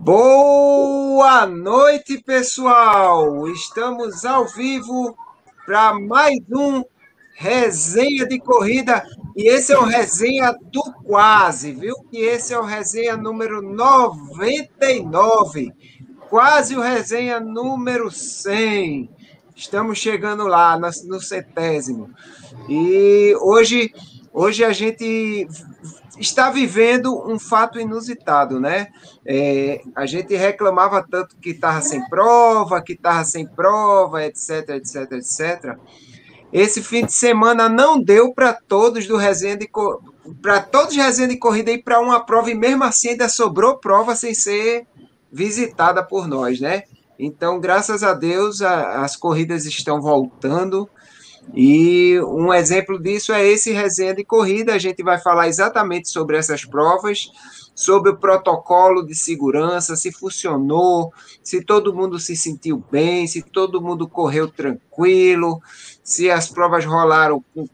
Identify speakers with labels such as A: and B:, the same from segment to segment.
A: Boa noite, pessoal! Estamos ao vivo para mais um resenha de corrida. E esse é o resenha do quase, viu? Que esse é o resenha número 99. Quase o resenha número 100. Estamos chegando lá, no centésimo. E hoje, hoje a gente está vivendo um fato inusitado, né? É, a gente reclamava tanto que estava sem prova, que estava sem prova, etc, etc, etc. Esse fim de semana não deu para todos do resenha para todos resenha de corrida ir para uma prova e mesmo assim ainda sobrou prova sem ser visitada por nós, né? Então, graças a Deus, a, as corridas estão voltando. E um exemplo disso é esse resenha de corrida. A gente vai falar exatamente sobre essas provas, sobre o protocolo de segurança, se funcionou, se todo mundo se sentiu bem, se todo mundo correu tranquilo, se as provas rolaram com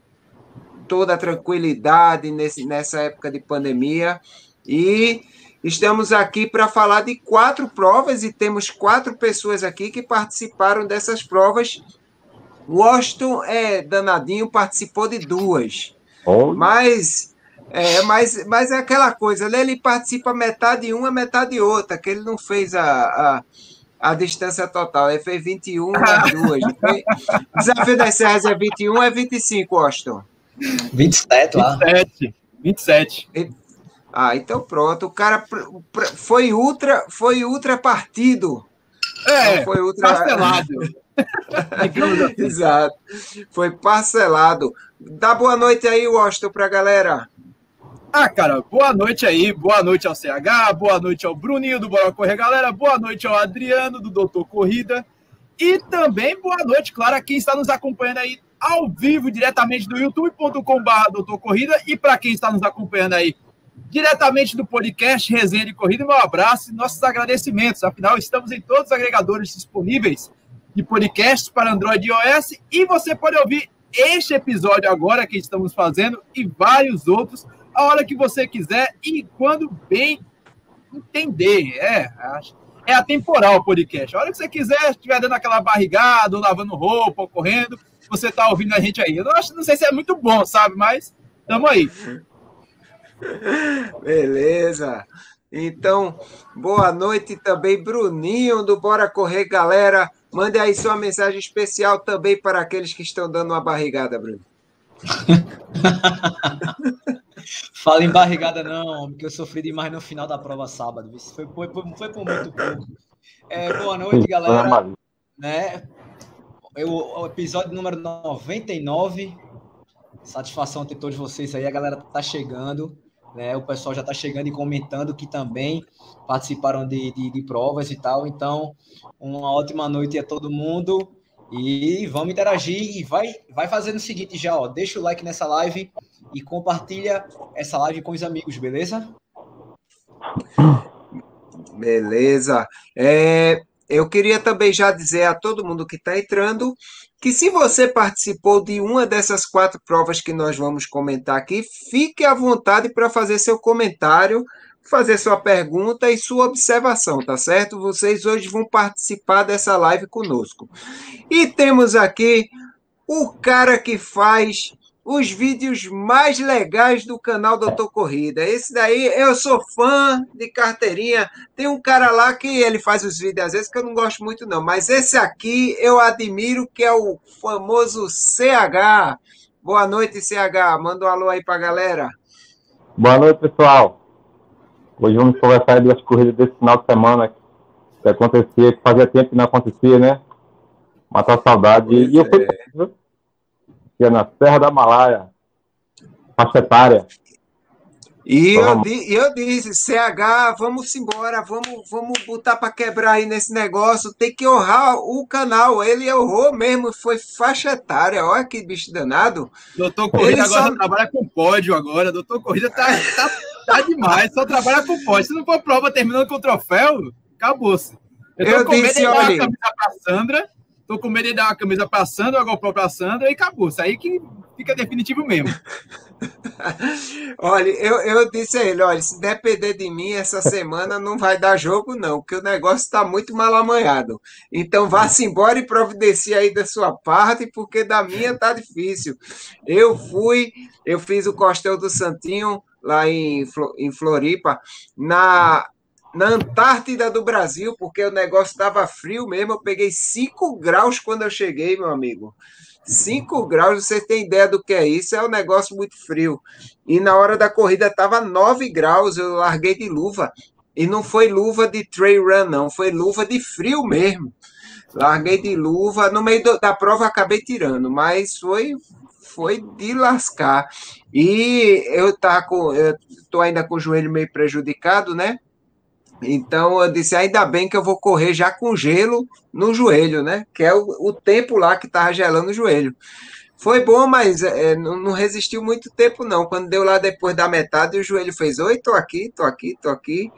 A: toda a tranquilidade nesse, nessa época de pandemia. E estamos aqui para falar de quatro provas e temos quatro pessoas aqui que participaram dessas provas Washington é danadinho, participou de duas. Oh. Mas, é, mas, mas é aquela coisa, né? ele participa metade uma, metade outra, que ele não fez a, a, a distância total, ele fez 21 mais duas. O desafio das Serras é 21 é 25, Washington?
B: 27 lá.
C: 27. 27.
A: Ah, então pronto. O cara foi ultra, foi ultra partido.
C: É, foi ultra... parcelado.
A: Exato. Foi parcelado. Dá boa noite aí, Washington, para a galera.
C: Ah, cara, boa noite aí, boa noite ao CH, boa noite ao Bruninho do Bora Correr, galera, boa noite ao Adriano do Doutor Corrida. E também boa noite, claro, a quem está nos acompanhando aí ao vivo, diretamente do youtube.com.br Doutor Corrida. E para quem está nos acompanhando aí diretamente do podcast Resenha de Corrida, meu abraço e nossos agradecimentos, afinal estamos em todos os agregadores disponíveis de podcasts para Android e iOS. E você pode ouvir este episódio agora que estamos fazendo e vários outros a hora que você quiser e quando bem entender. É, é atemporal o podcast. A hora que você quiser, estiver dando aquela barrigada, ou lavando roupa, ou correndo, você está ouvindo a gente aí. Eu não, acho, não sei se é muito bom, sabe? Mas estamos aí.
A: Beleza. Então, boa noite também, Bruninho do Bora Correr, galera. Mande aí sua mensagem especial também para aqueles que estão dando uma barrigada, Bruno.
B: Fala em barrigada não, porque eu sofri demais no final da prova sábado. Foi, foi, foi por muito pouco. É, boa noite, galera. Né? Eu, o episódio número 99. Satisfação ter todos vocês aí. A galera tá chegando. Né? O pessoal já está chegando e comentando que também participaram de, de, de, provas e tal. Então, uma ótima noite a todo mundo e vamos interagir e vai, vai fazendo o seguinte já, ó, deixa o like nessa live e compartilha essa live com os amigos, beleza?
A: Beleza. É, eu queria também já dizer a todo mundo que está entrando que se você participou de uma dessas quatro provas que nós vamos comentar aqui, fique à vontade para fazer seu comentário, fazer sua pergunta e sua observação, tá certo? Vocês hoje vão participar dessa live conosco. E temos aqui o cara que faz os vídeos mais legais do canal Doutor Corrida. Esse daí, eu sou fã de carteirinha. Tem um cara lá que ele faz os vídeos às vezes que eu não gosto muito não, mas esse aqui eu admiro que é o famoso CH. Boa noite, CH. Manda um alô aí pra galera.
D: Boa noite, pessoal. Hoje vamos conversar das corridas desse final de semana que acontecia, que fazia tempo que não acontecia, né? Matar saudade. Pois e eu fui é que é na Serra da Malaya, faixa etária.
A: E eu, eu disse, CH, vamos embora, vamos, vamos botar para quebrar aí nesse negócio, tem que honrar o canal. Ele honrou mesmo, foi faixa etária, olha que bicho danado.
C: Doutor Corrida Ele agora só... trabalha com pódio agora, doutor Corrida tá, tá, tá demais, só trabalha com pódio. Se não for prova terminando com o troféu, acabou-se. Eu, eu disse, olha... a camisa pra Sandra, Tô com medo de dar uma camisa pra Sandra, uma GoPro pra Sandra e acabou. Isso aí que fica definitivo mesmo.
A: olha, eu, eu disse a ele, olha, se depender de mim, essa semana não vai dar jogo, não, porque o negócio está muito mal amanhado. Então vá-se embora e providencie aí da sua parte, porque da minha tá difícil. Eu fui, eu fiz o Costel do Santinho lá em, em Floripa, na na Antártida do Brasil, porque o negócio estava frio mesmo. Eu peguei 5 graus quando eu cheguei, meu amigo. 5 graus, você tem ideia do que é isso? É um negócio muito frio. E na hora da corrida estava 9 graus, eu larguei de luva. E não foi luva de trail run, não, foi luva de frio mesmo. Larguei de luva, no meio do, da prova acabei tirando, mas foi foi de lascar. E eu tá com eu tô ainda com o joelho meio prejudicado, né? Então eu disse, ainda bem que eu vou correr já com gelo no joelho, né? Que é o, o tempo lá que estava gelando o joelho. Foi bom, mas é, não, não, resistiu muito tempo, não. Quando deu lá depois da metade, o joelho fez, oi, tô aqui, tô aqui, tô aqui.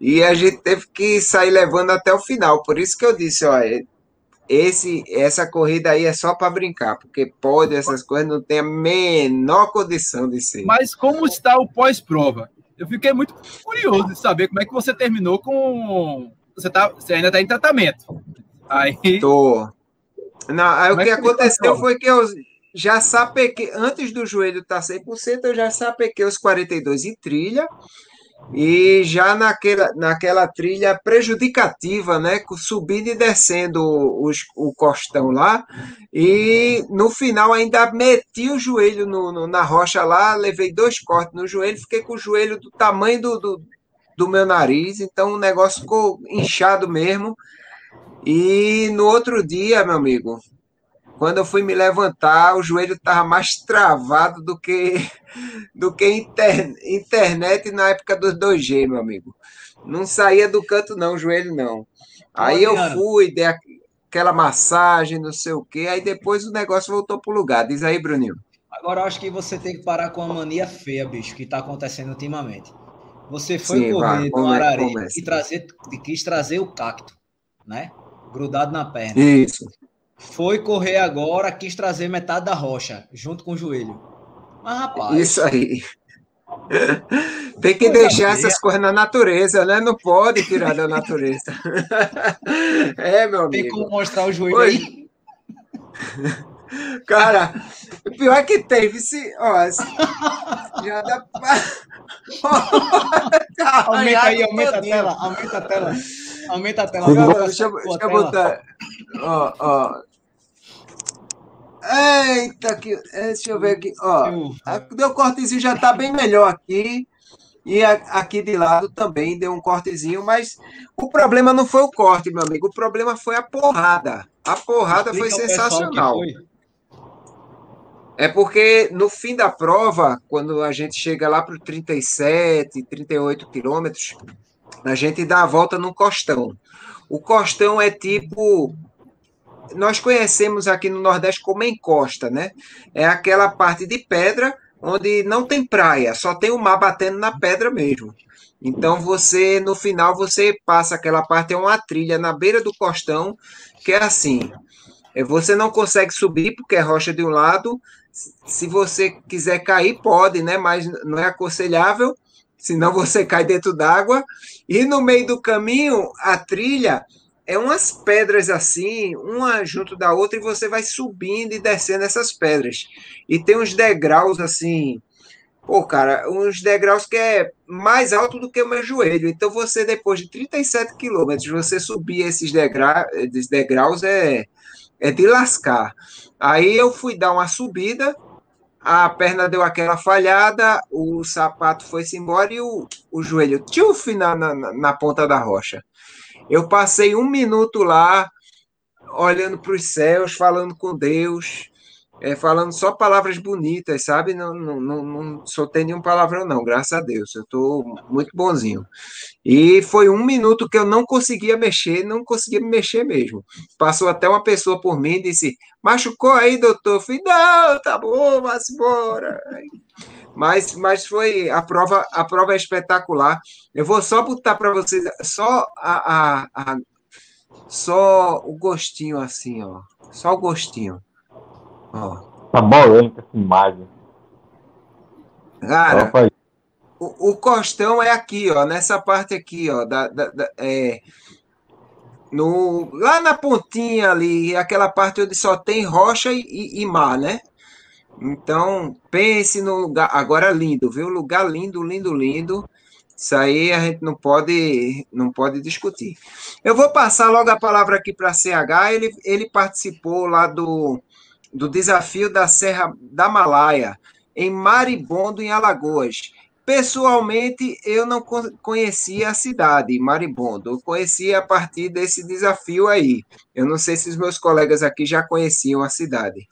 A: E a gente teve que sair levando até o final. Por isso que eu disse, ó, esse, essa corrida aí é só para brincar, porque pode, essas coisas não tem a menor condição de ser.
C: Mas como está o pós-prova? Eu fiquei muito curioso de saber como é que você terminou com. Você, tá, você ainda está em tratamento. Aí.
A: Tô. Não, aí o é que, que aconteceu foi que eu já sapequei, antes do joelho estar tá 100%, eu já sapequei os 42 em trilha e já naquela, naquela trilha prejudicativa, né, subindo e descendo os, o costão lá, e no final ainda meti o joelho no, no, na rocha lá, levei dois cortes no joelho, fiquei com o joelho do tamanho do, do, do meu nariz, então o negócio ficou inchado mesmo, e no outro dia, meu amigo, quando eu fui me levantar, o joelho estava mais travado do que do que inter, internet na época dos 2G, meu amigo. Não saía do canto, não, o joelho não. Aí eu fui, dei aquela massagem, não sei o quê, aí depois o negócio voltou pro lugar. Diz aí, Bruninho.
B: Agora eu acho que você tem que parar com a mania feia, bicho, que está acontecendo ultimamente. Você foi Sim, correr no Arari e trazer, quis trazer o cacto, né? Grudado na perna.
A: Isso.
B: Foi correr agora, quis trazer metade da rocha, junto com o joelho. Mas, rapaz.
A: Isso aí. Tem que deixar essas coisas na natureza, né? Não pode tirar da natureza. É, meu amigo.
B: Tem como mostrar o joelho Oi. aí?
A: Cara, o pior é que teve se. Ó, já dá pra.
B: aumenta aí, aumenta a tela, aumenta a tela. Aumenta a tela.
A: Deixa, deixa eu botar. Ó, ó. Eita, que, é, deixa eu ver aqui. Ó, deu cortezinho, já está bem melhor aqui. E aqui de lado também deu um cortezinho, mas o problema não foi o corte, meu amigo. O problema foi a porrada. A porrada Explica foi sensacional. Foi. É porque no fim da prova, quando a gente chega lá para os 37, 38 quilômetros, a gente dá a volta no costão. O costão é tipo nós conhecemos aqui no Nordeste como encosta, né? É aquela parte de pedra onde não tem praia, só tem o mar batendo na pedra mesmo. Então você, no final, você passa aquela parte, é uma trilha na beira do costão, que é assim. É, você não consegue subir porque é rocha de um lado. Se você quiser cair, pode, né? Mas não é aconselhável, senão você cai dentro d'água. E no meio do caminho, a trilha é umas pedras assim, uma junto da outra, e você vai subindo e descendo essas pedras. E tem uns degraus assim, pô, cara, uns degraus que é mais alto do que o meu joelho. Então você, depois de 37 quilômetros, você subir esses, degra esses degraus é, é de lascar. Aí eu fui dar uma subida, a perna deu aquela falhada, o sapato foi-se embora e o, o joelho tchuf na, na, na ponta da rocha. Eu passei um minuto lá, olhando para os céus, falando com Deus, é, falando só palavras bonitas, sabe? Não, não, não, não soltei nenhum palavrão, não, graças a Deus. Eu estou muito bonzinho. E foi um minuto que eu não conseguia mexer, não conseguia me mexer mesmo. Passou até uma pessoa por mim e disse: Machucou aí, doutor? Eu falei: Não, tá bom, vamos embora. Mas, mas foi a prova, a prova é espetacular. Eu vou só botar para vocês só a, a, a, só o gostinho assim, ó. Só o gostinho. Ó.
D: essa polêmica, essa imagem.
A: Cara, o, o costão é aqui, ó, nessa parte aqui, ó, da, da, da é, no, lá na pontinha ali, aquela parte onde só tem rocha e, e, e mar, né? Então, pense no lugar. Agora, lindo, viu? Lugar lindo, lindo, lindo. Isso aí a gente não pode, não pode discutir. Eu vou passar logo a palavra aqui para CH. Ele, ele participou lá do, do desafio da Serra da Malaia, em Maribondo, em Alagoas. Pessoalmente, eu não conhecia a cidade, Maribondo. Eu conhecia a partir desse desafio aí. Eu não sei se os meus colegas aqui já conheciam a cidade,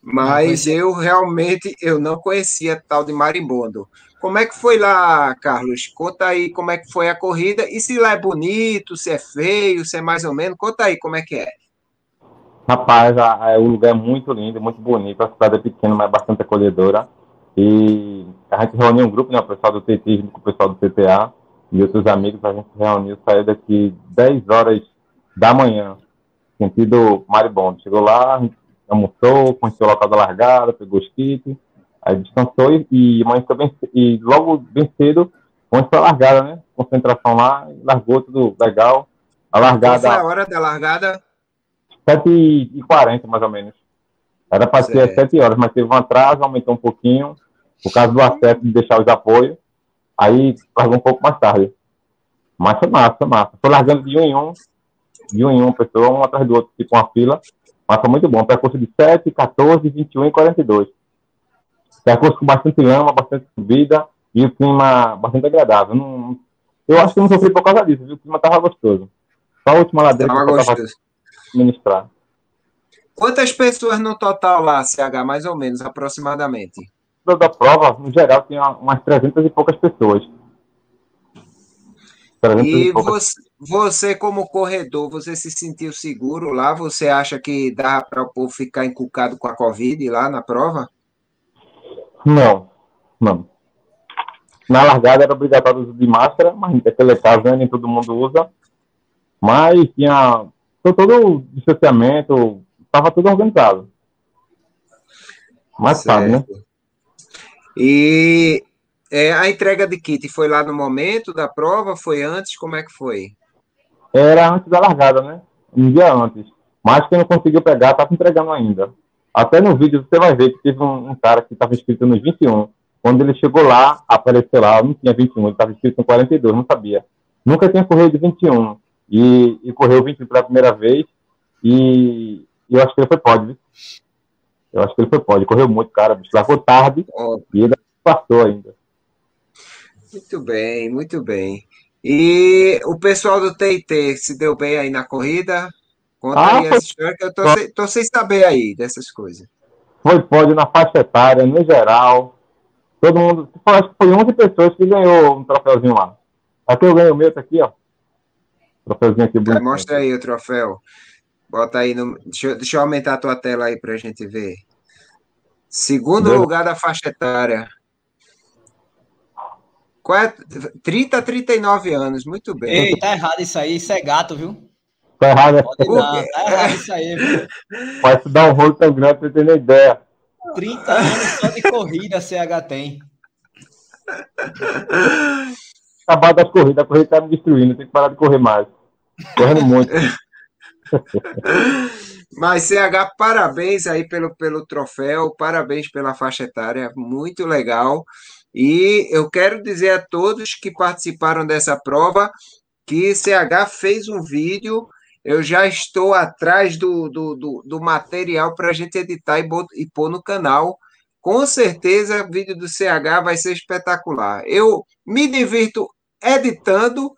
A: mas eu realmente eu não conhecia tal de Maribondo. Como é que foi lá, Carlos? Conta aí como é que foi a corrida e se lá é bonito, se é feio, se é mais ou menos. Conta aí como é que é.
D: Rapaz, a, a, o lugar é muito lindo, muito bonito. A cidade é pequena, mas bastante acolhedora. E a gente reuniu um grupo, né, o pessoal do TT com o pessoal do CTA e outros amigos, a gente reuniu, saiu daqui 10 horas da manhã, sentido Maribondo. Chegou lá, a gente almoçou, conheceu o local da largada, pegou os kits, aí descansou e, e amanheceu bem, e logo bem cedo começou a largada, né? Concentração lá, largou tudo legal. A largada.
A: Qual foi a hora da largada?
D: 7h40, mais ou menos. Era para ser às 7 horas, mas teve um atraso, aumentou um pouquinho, por causa do acesso de deixar os apoios. Aí largou um pouco mais tarde. Mas foi massa, foi massa. Foi largando de um em um, de um em um, pessoa, um atrás do outro, tipo uma fila. Mas foi muito bom. Percurso de 7, 14, 21 e 42. Percurso com bastante lama, bastante subida e o clima bastante agradável. Não, eu acho que não sofri por causa disso, viu? O clima estava gostoso. Só a última ladeira tava eu estava ministrar.
A: Quantas pessoas no total lá, CH, mais ou menos, aproximadamente?
D: Da prova, no geral, tinha umas 300 e poucas pessoas.
A: 300 e, e poucas... você, você, como corredor, você se sentiu seguro lá? Você acha que dá para o povo ficar encucado com a Covid lá na prova?
D: Não, não. Na largada era obrigatório o uso de máscara, mas naquele caso nem todo mundo usa. Mas tinha todo o distanciamento, estava tudo organizado. Mas sabe, né?
A: E é, a entrega de kit foi lá no momento da prova? Foi antes? Como é que foi?
D: Era antes da largada, né? Um dia antes. Mas quem não conseguiu pegar, estava entregando ainda. Até no vídeo você vai ver que teve um, um cara que estava inscrito nos 21. Quando ele chegou lá, apareceu lá, não tinha 21, ele estava inscrito no 42, não sabia. Nunca tinha corrido de 21. E, e correu 21 pela primeira vez. E, e eu acho que ele foi pódio. Eu acho que ele foi pódio. Correu muito, cara. Bicho, largou tarde e ele passou ainda.
A: Muito bem, muito bem. E o pessoal do TIT se deu bem aí na corrida? Conta ah, aí foi... essa história que eu tô, sem, tô sem saber aí dessas coisas.
D: Foi pódio na faixa etária, no geral. Todo mundo. Acho que foi 11 pessoas que ganhou um troféuzinho lá. Aqui eu ganhei o meu, tá aqui, ó. Troféuzinho aqui bonito.
A: Mostra aí o troféu. Bota aí no. Deixa, eu, deixa eu aumentar a tua tela aí para a gente ver. Segundo Deu. lugar da faixa etária. Qual é? 30 a 39 anos, muito bem.
B: Ei, tá errado isso aí, isso é gato, viu?
D: Tá errado.
B: Pode dar, tá errado isso aí, viu?
D: Pode dar um rolo tão grande pra ter nem ideia.
B: 30 anos só de corrida CH tem.
D: Acabar das corridas, a corrida tá me destruindo, tem que parar de correr mais. Correndo muito.
A: Mas, CH, parabéns aí pelo, pelo troféu, parabéns pela faixa etária, muito legal. E eu quero dizer a todos que participaram dessa prova que CH fez um vídeo. Eu já estou atrás do, do, do, do material para a gente editar e, bot, e pôr no canal. Com certeza, o vídeo do CH vai ser espetacular. Eu me divirto editando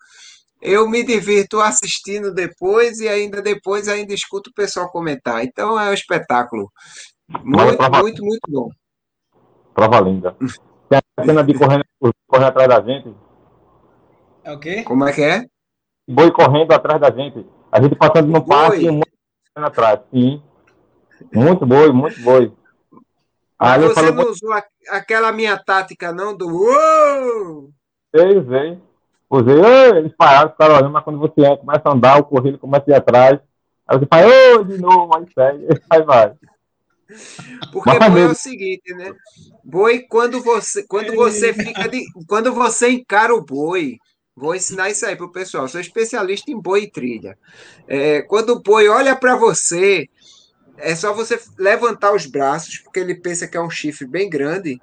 A: eu me divirto assistindo depois e ainda depois ainda escuto o pessoal comentar. Então é um espetáculo. Muito, prova... muito, muito bom.
D: Prova linda. Tem a cena de correndo, correndo atrás da gente.
B: É o quê?
A: Como é que é?
D: Boi correndo atrás da gente. A gente passando no parque e muito correndo atrás. Sim. Muito boi, muito boi.
A: Aí você falou, não usou aquela minha tática, não, do uou!
D: Sei, sei. Usei, eles pararam, ficaram olhando, mas quando você começa a andar, o corrido começa a ir atrás. Aí você faz, ô, de novo, mas segue, aí vai.
A: Porque boi é o seguinte, né? Boi, quando você, quando você fica de, quando você encara o boi, vou ensinar isso aí pro pessoal. Sou especialista em boi e trilha. É, quando o boi olha para você, é só você levantar os braços, porque ele pensa que é um chifre bem grande.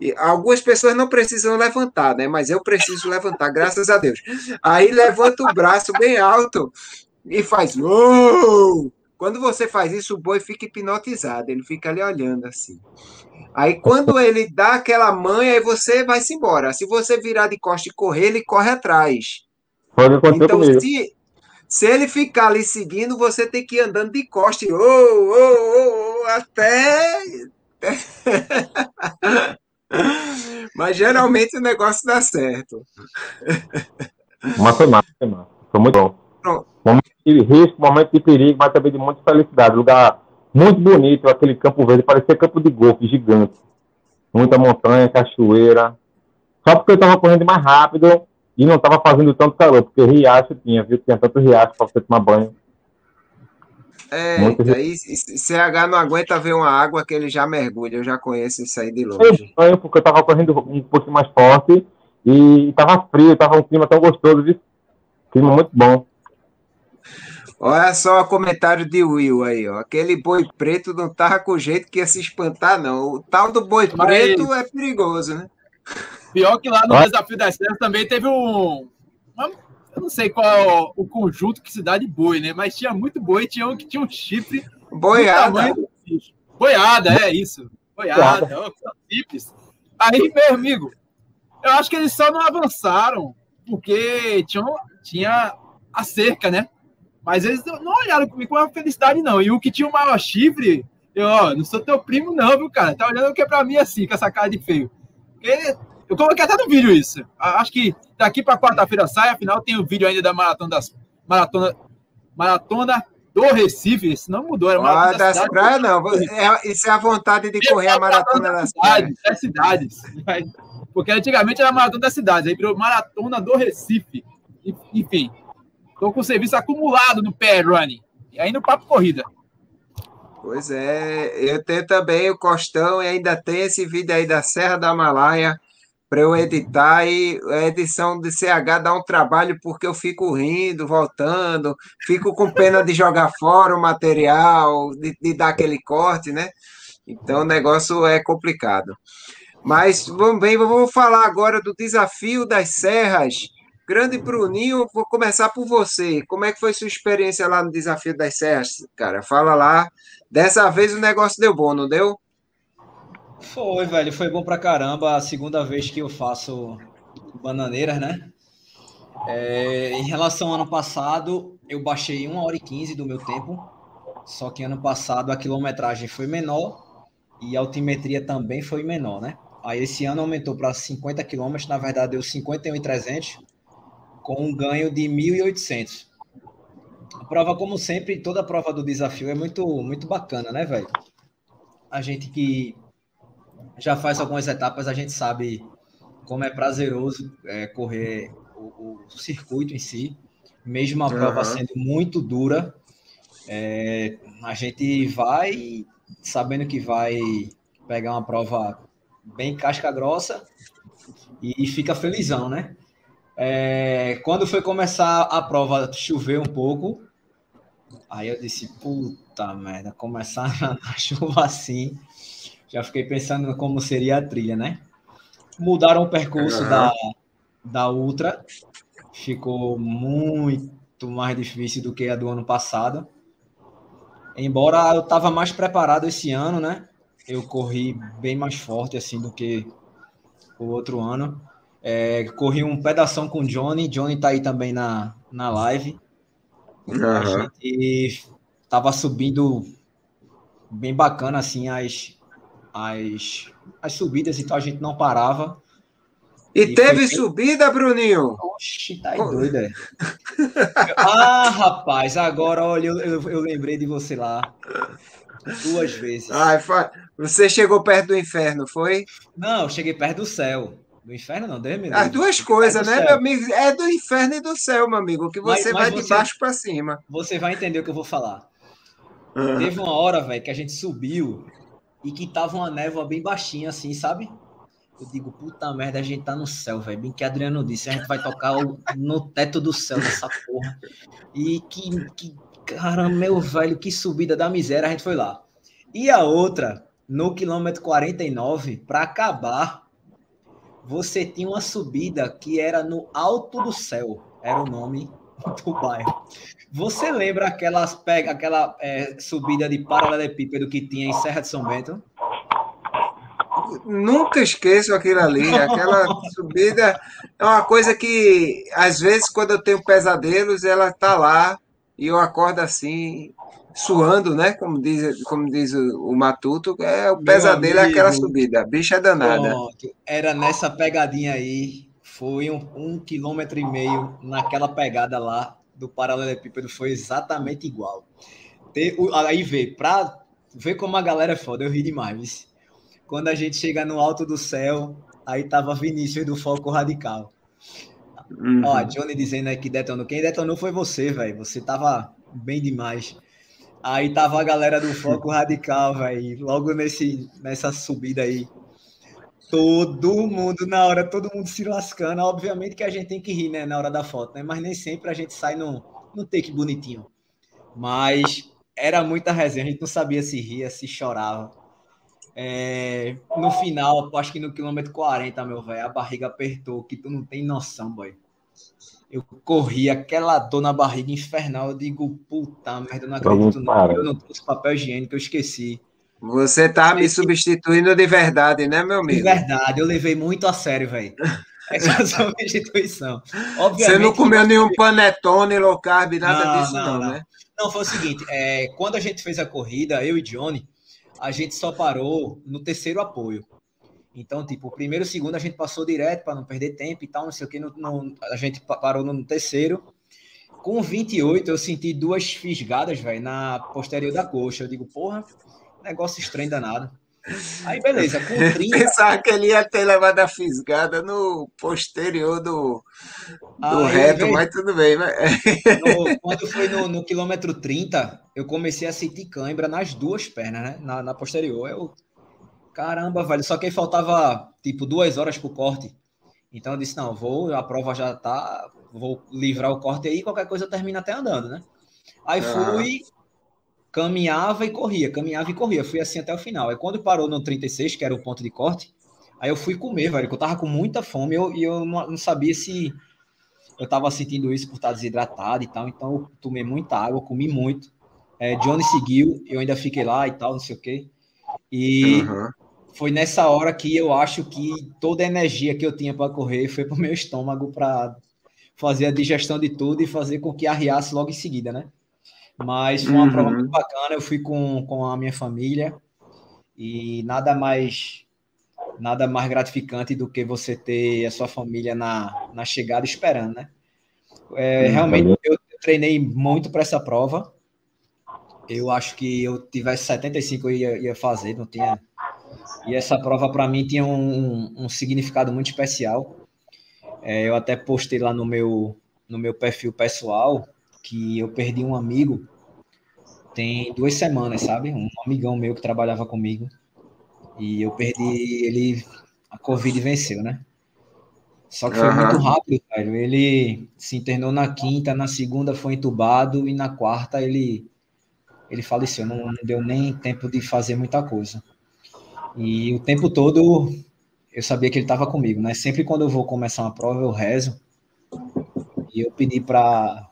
A: E algumas pessoas não precisam levantar, né? Mas eu preciso levantar, graças a Deus. Aí levanta o braço bem alto e faz. Uou! Quando você faz isso, o boi fica hipnotizado, ele fica ali olhando assim. Aí quando ele dá aquela manha, aí você vai se embora. Se você virar de costa e correr, ele corre atrás.
D: Pode acontecer então, comigo.
A: se, se ele ficar ali seguindo, você tem que ir andando de costa, oh, oh, oh, oh, até. Mas geralmente o negócio dá certo.
D: Mas foi massa, foi massa. Foi muito bom. Pronto. Momento de risco, momento de perigo, mas também de muita felicidade. Lugar muito bonito, aquele campo verde, parecia campo de golfe gigante. Muita montanha, cachoeira. Só porque eu estava correndo mais rápido e não estava fazendo tanto calor, porque riacho tinha, viu? Tinha tanto riacho para você tomar banho.
A: É, aí CH não aguenta ver uma água que ele já mergulha, eu já conheço isso aí de longe.
D: Eu porque eu estava correndo um pouquinho mais forte e estava frio, estava um clima tão gostoso, viu? Clima muito bom.
A: Olha só o comentário de Will aí, ó. Aquele boi preto não tava com jeito que ia se espantar, não. O tal do boi Mas... preto é perigoso, né?
C: Pior que lá no. Desafio das Serras também teve um. Eu não sei qual o conjunto que se dá de boi, né? Mas tinha muito boi, tinha um que tinha um chifre.
A: Boiada.
C: Boiada, é isso. Boiada, simples. Aí, meu amigo, eu acho que eles só não avançaram porque tinha, tinha a cerca, né? Mas eles não olharam comigo com uma felicidade, não. E o que tinha o maior chifre, eu, ó, não sou teu primo, não, viu, cara? Tá olhando o que é pra mim assim, com essa cara de feio. Porque eu coloquei até no vídeo isso. Acho que daqui para quarta-feira sai, afinal tem o vídeo ainda da maratona das maratona maratona do Recife, isso não mudou, era
A: maratona ah, das, das praias não. É, isso é a vontade de correr a maratona das
C: cidades, das cidades. Porque antigamente era maratona das cidades, aí virou maratona do Recife. Enfim, Estou com o serviço acumulado no pé running. E aí no papo corrida.
A: Pois é, eu tenho também o Costão e ainda tem esse vídeo aí da Serra da Himalaia para eu editar e a edição de CH dá um trabalho porque eu fico rindo, voltando, fico com pena de jogar fora o material, de, de dar aquele corte, né? Então o negócio é complicado. Mas vamos bem, vamos falar agora do desafio das serras Grande Bruninho, vou começar por você. Como é que foi sua experiência lá no Desafio das Serras, cara? Fala lá. Dessa vez o negócio deu bom, não deu?
B: Foi, velho. Foi bom pra caramba. A segunda vez que eu faço bananeiras, né? É, em relação ao ano passado, eu baixei 1 hora e 15 do meu tempo. Só que ano passado a quilometragem foi menor e a altimetria também foi menor, né? Aí esse ano aumentou para 50 quilômetros, na verdade deu 51,300 com um ganho de 1.800. A prova, como sempre, toda prova do desafio é muito, muito bacana, né, velho? A gente que já faz algumas etapas, a gente sabe como é prazeroso é, correr o, o, circuito em si, mesmo a prova uhum. sendo muito dura. É, a gente vai sabendo que vai pegar uma prova bem casca grossa e fica felizão, né? É, quando foi começar a prova, choveu um pouco. Aí eu disse, puta merda, começar a chuva assim. Já fiquei pensando como seria a trilha, né? Mudaram o percurso uhum. da, da Ultra. Ficou muito mais difícil do que a do ano passado. Embora eu estava mais preparado esse ano, né? Eu corri bem mais forte assim do que o outro ano. É, corri um pedação com o Johnny. Johnny tá aí também na, na live. Uhum. Gente tava subindo bem bacana, assim, as, as, as subidas, então a gente não parava.
A: E, e teve foi... subida, Bruninho?
B: Oxi, tá aí doido, é. ah, rapaz, agora, olha, eu, eu, eu, lembrei de você lá. Duas vezes.
A: Ai, você chegou perto do inferno, foi?
B: Não, eu cheguei perto do céu. Do inferno não, Deus me
A: As duas coisas, né, meu amigo? É do inferno e do céu, meu amigo, que você mas, mas vai você, de baixo para cima.
B: Você vai entender o que eu vou falar. Uhum. Teve uma hora, velho, que a gente subiu e que tava uma névoa bem baixinha, assim, sabe? Eu digo, puta merda, a gente tá no céu, velho. Bem que Adriano disse, a gente vai tocar no teto do céu dessa porra. E que, que, caramba, meu velho, que subida da miséria, a gente foi lá. E a outra, no quilômetro 49, para acabar, você tinha uma subida que era no alto do céu, era o nome do bairro. Você lembra aquela, aquela é, subida de paralelepípedo que tinha em Serra de São Bento?
A: Nunca esqueço aquilo ali. Aquela subida é uma coisa que, às vezes, quando eu tenho pesadelos, ela tá lá e eu acordo assim, suando, né? Como diz, como diz o, o Matuto, é o pesadelo é aquela subida. Bicha é danada. Pronto.
B: Era nessa pegadinha aí. Foi um, um quilômetro e meio naquela pegada lá do paralelepípedo. Foi exatamente igual. aí vê, pra ver como a galera é foda, eu ri demais. Quando a gente chega no alto do céu, aí tava Vinícius do Foco Radical. Uhum. Ó, Johnny dizendo aí que detonou. Quem detonou foi você, velho. Você tava bem demais. Aí tava a galera do Foco Radical, velho. Logo nesse, nessa subida aí. Todo mundo na hora, todo mundo se lascando. Obviamente que a gente tem que rir, né, na hora da foto, né? Mas nem sempre a gente sai no, no take bonitinho. Mas era muita resenha, a gente não sabia se ria, se chorava. É, no final, acho que no quilômetro 40, meu velho, a barriga apertou, que tu não tem noção, boy. Eu corri aquela dor na barriga infernal. Eu digo, puta merda, eu não acredito não. Eu não trouxe papel higiênico, eu esqueci.
A: Você tá me substituindo de verdade, né, meu amigo?
B: De verdade, eu levei muito a sério, velho. Essa substituição.
A: Obviamente, Você não comeu nenhum panetone, low carb, nada não, disso, não, não, né?
B: Não, foi o seguinte: é, quando a gente fez a corrida, eu e Johnny, a gente só parou no terceiro apoio. Então, tipo, o primeiro e o segundo a gente passou direto para não perder tempo e tal, não sei o que. No, a gente parou no terceiro. Com 28, eu senti duas fisgadas, velho, na posterior da coxa. Eu digo, porra, negócio estranho danado. Aí, beleza, com 30.
A: Pensava que ele ia ter levado a fisgada no posterior do, do reto, mas tudo bem, né?
B: No, quando foi no, no, quilômetro 30, eu comecei a sentir cãibra nas duas pernas, né? Na, na posterior. Eu, caramba, velho. Só que aí faltava, tipo, duas horas pro corte. Então eu disse, não, vou, a prova já tá, vou livrar o corte aí, qualquer coisa eu termino até andando, né? Aí fui, caminhava e corria, caminhava e corria. Fui assim até o final. Aí quando parou no 36, que era o ponto de corte, aí eu fui comer, velho, que eu tava com muita fome e eu, e eu não, não, sabia se eu tava sentindo isso por estar desidratado e tal. Então eu tomei muita água, comi muito. É, Johnny seguiu, eu ainda fiquei lá e tal, não sei o quê. E uhum. foi nessa hora que eu acho que toda a energia que eu tinha para correr foi pro meu estômago para fazer a digestão de tudo e fazer com que arriasse logo em seguida, né? Mas foi uma uhum. prova muito bacana. Eu fui com, com a minha família e nada mais nada mais gratificante do que você ter a sua família na, na chegada esperando, né? É, uhum. realmente eu treinei muito para essa prova. Eu acho que eu tivesse 75 eu ia, ia fazer, não tinha. E essa prova para mim tinha um, um, significado muito especial. É, eu até postei lá no meu no meu perfil pessoal que eu perdi um amigo tem duas semanas, sabe? Um amigão meu que trabalhava comigo. E eu perdi ele. A Covid venceu, né? Só que foi uhum. muito rápido, velho. Ele se internou na quinta, na segunda foi entubado e na quarta ele ele faleceu. Não, não deu nem tempo de fazer muita coisa. E o tempo todo eu sabia que ele estava comigo, né? Sempre quando eu vou começar uma prova eu rezo e eu pedi para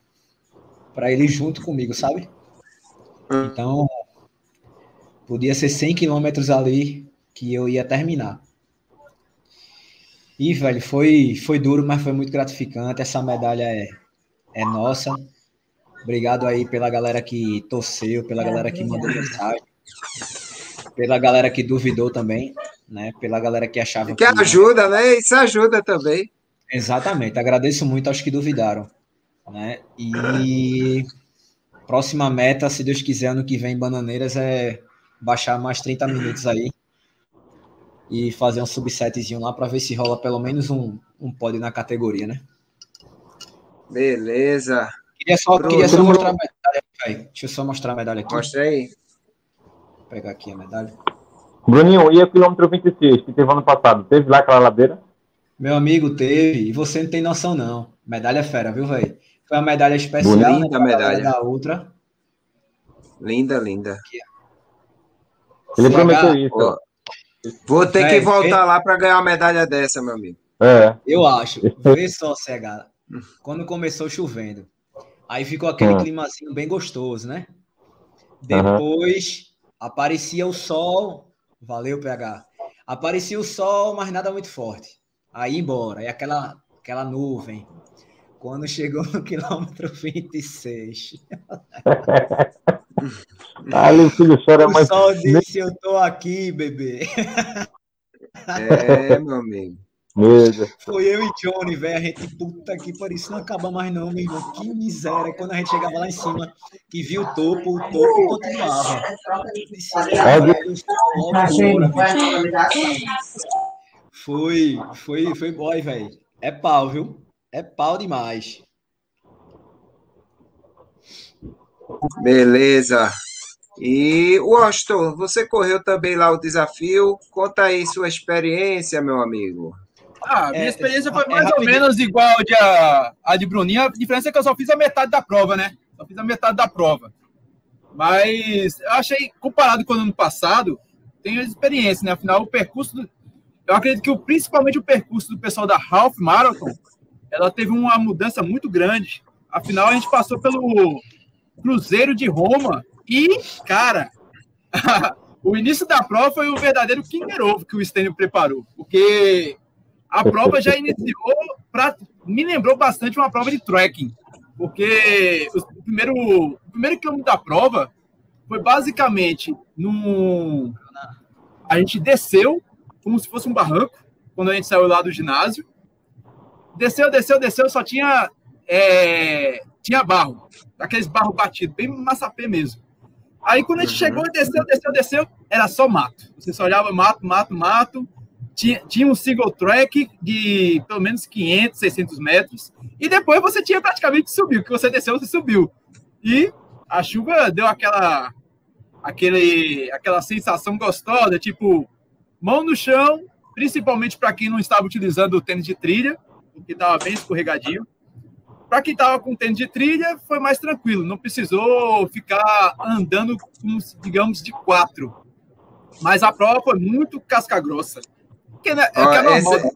B: para ele junto comigo, sabe? Então, podia ser 100 quilômetros ali que eu ia terminar. E, velho, foi, foi duro, mas foi muito gratificante. Essa medalha é, é nossa. Obrigado aí pela galera que torceu, pela galera que mandou mensagem, pela galera que duvidou também, né? Pela galera que achava
A: que. Que ajuda, né? Isso ajuda também.
B: Exatamente. Agradeço muito aos que duvidaram, né? E Próxima meta, se Deus quiser, ano que vem em Bananeiras, é baixar mais 30 minutos aí e fazer um subsetzinho lá para ver se rola pelo menos um, um pódio na categoria, né?
A: Beleza.
B: Queria só, queria só mostrar a medalha, Deixa eu só mostrar a medalha aqui.
A: Mostra aí.
B: Vou pegar aqui a medalha.
D: Bruninho, e o quilômetro 26, que teve ano passado? Teve lá aquela ladeira?
B: Meu amigo, teve. E você não tem noção, não. Medalha fera, viu, velho? Foi uma medalha especial. Né,
A: linda medalha.
B: Da outra.
A: Linda, linda.
D: Ele prometeu isso.
A: vou ter é, que voltar é... lá para ganhar uma medalha dessa, meu amigo.
D: É.
B: Eu acho. Vê só, CH. Quando começou chovendo, aí ficou aquele uhum. climazinho bem gostoso, né? Depois uhum. aparecia o sol. Valeu, PH. Aparecia o sol, mas nada muito forte. Aí embora. Aí aquela, aquela nuvem. Quando chegou no quilômetro 26.
D: Ali o filho chora
B: o
D: mais.
B: Disse: Eu tô aqui, bebê.
A: É, meu amigo.
B: Foi eu e Johnny, velho. A gente, puta que pariu, isso não acaba mais, não, meu irmão. Que miséria. Quando a gente chegava lá em cima, que viu o topo, o topo continuava. Foi, foi, foi boy, velho. É pau, viu? É pau demais.
A: Beleza. E, Washington, você correu também lá o desafio. Conta aí sua experiência, meu amigo.
C: Ah, minha é, experiência foi é mais é ou menos igual a de, a, a de Bruninha. A diferença é que eu só fiz a metade da prova, né? Só fiz a metade da prova. Mas eu achei, comparado com o ano passado, tem experiência, né? Afinal, o percurso. Do, eu acredito que o, principalmente o percurso do pessoal da Half Marathon, ela teve uma mudança muito grande. Afinal, a gente passou pelo Cruzeiro de Roma e, cara, o início da prova foi o verdadeiro Kinder Ovo que o Stênio preparou, porque a prova já iniciou, pra, me lembrou bastante uma prova de trekking, porque o primeiro, o primeiro quilômetro da prova foi basicamente num. A gente desceu como se fosse um barranco, quando a gente saiu lá do ginásio. Desceu, desceu, desceu, só tinha, é, tinha barro, aqueles barro batido, bem massapê mesmo. Aí quando a gente chegou, desceu, desceu, desceu, era só mato. Você só olhava mato, mato, mato tinha, tinha um single track de pelo menos 500, 600 metros, e depois você tinha praticamente subiu, que você desceu, você subiu. E a chuva deu aquela, aquele, aquela sensação gostosa, tipo, mão no chão, principalmente para quem não estava utilizando o tênis de trilha, porque estava bem escorregadio. Para quem estava com tênis de trilha, foi mais tranquilo, não precisou ficar andando, digamos, de quatro. Mas a prova foi muito casca grossa. Que, é, Ó, que é normal. Esse,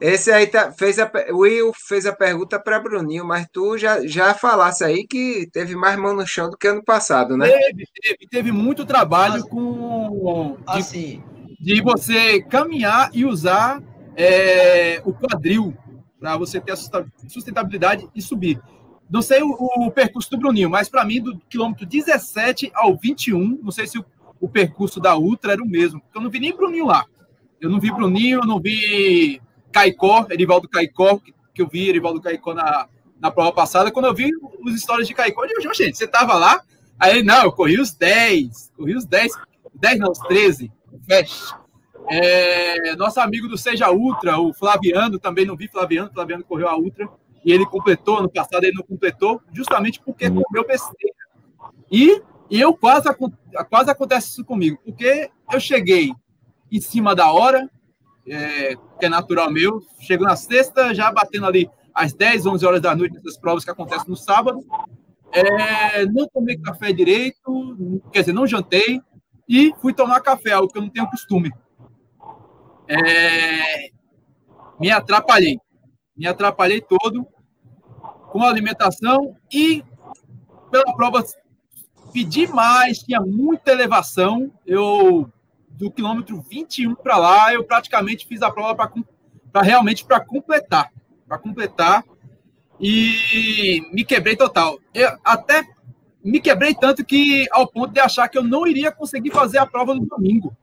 A: esse aí tá, fez a, Will fez a pergunta para Bruninho, mas tu já, já falasse aí que teve mais mão no chão do que ano passado, né?
C: Teve, teve, teve muito trabalho com. De,
B: assim.
C: de você caminhar e usar é, o quadril para você ter a sustentabilidade e subir. Não sei o, o percurso do Bruninho, mas para mim, do quilômetro 17 ao 21, não sei se o, o percurso da Ultra era o mesmo, porque eu não vi nem Bruninho lá. Eu não vi Bruninho, eu não vi Caicó, Erivaldo Caicó, que eu vi Erivaldo Caicó na, na prova passada. Quando eu vi os histórias de Caicó, eu digo, gente, você tava lá? Aí, não, eu corri os 10, corri os 10, 10 não, os 13, fecha. É, nosso amigo do Seja Ultra, o Flaviano, também não vi Flaviano, Flaviano correu a Ultra, e ele completou, no passado ele não completou, justamente porque comeu besteira. E, e eu quase, quase acontece isso comigo, porque eu cheguei em cima da hora, é, que é natural meu. Chego na sexta, já batendo ali às 10, 11 horas da noite, essas provas que acontecem no sábado. É, não tomei café direito, quer dizer, não jantei, e fui tomar café, algo que eu não tenho costume. É, me atrapalhei, me atrapalhei todo com a alimentação e pela prova pedi mais, tinha muita elevação, eu do quilômetro 21 para lá, eu praticamente fiz a prova para realmente para completar, para completar e me quebrei total. Eu até me quebrei tanto que ao ponto de achar que eu não iria conseguir fazer a prova no domingo.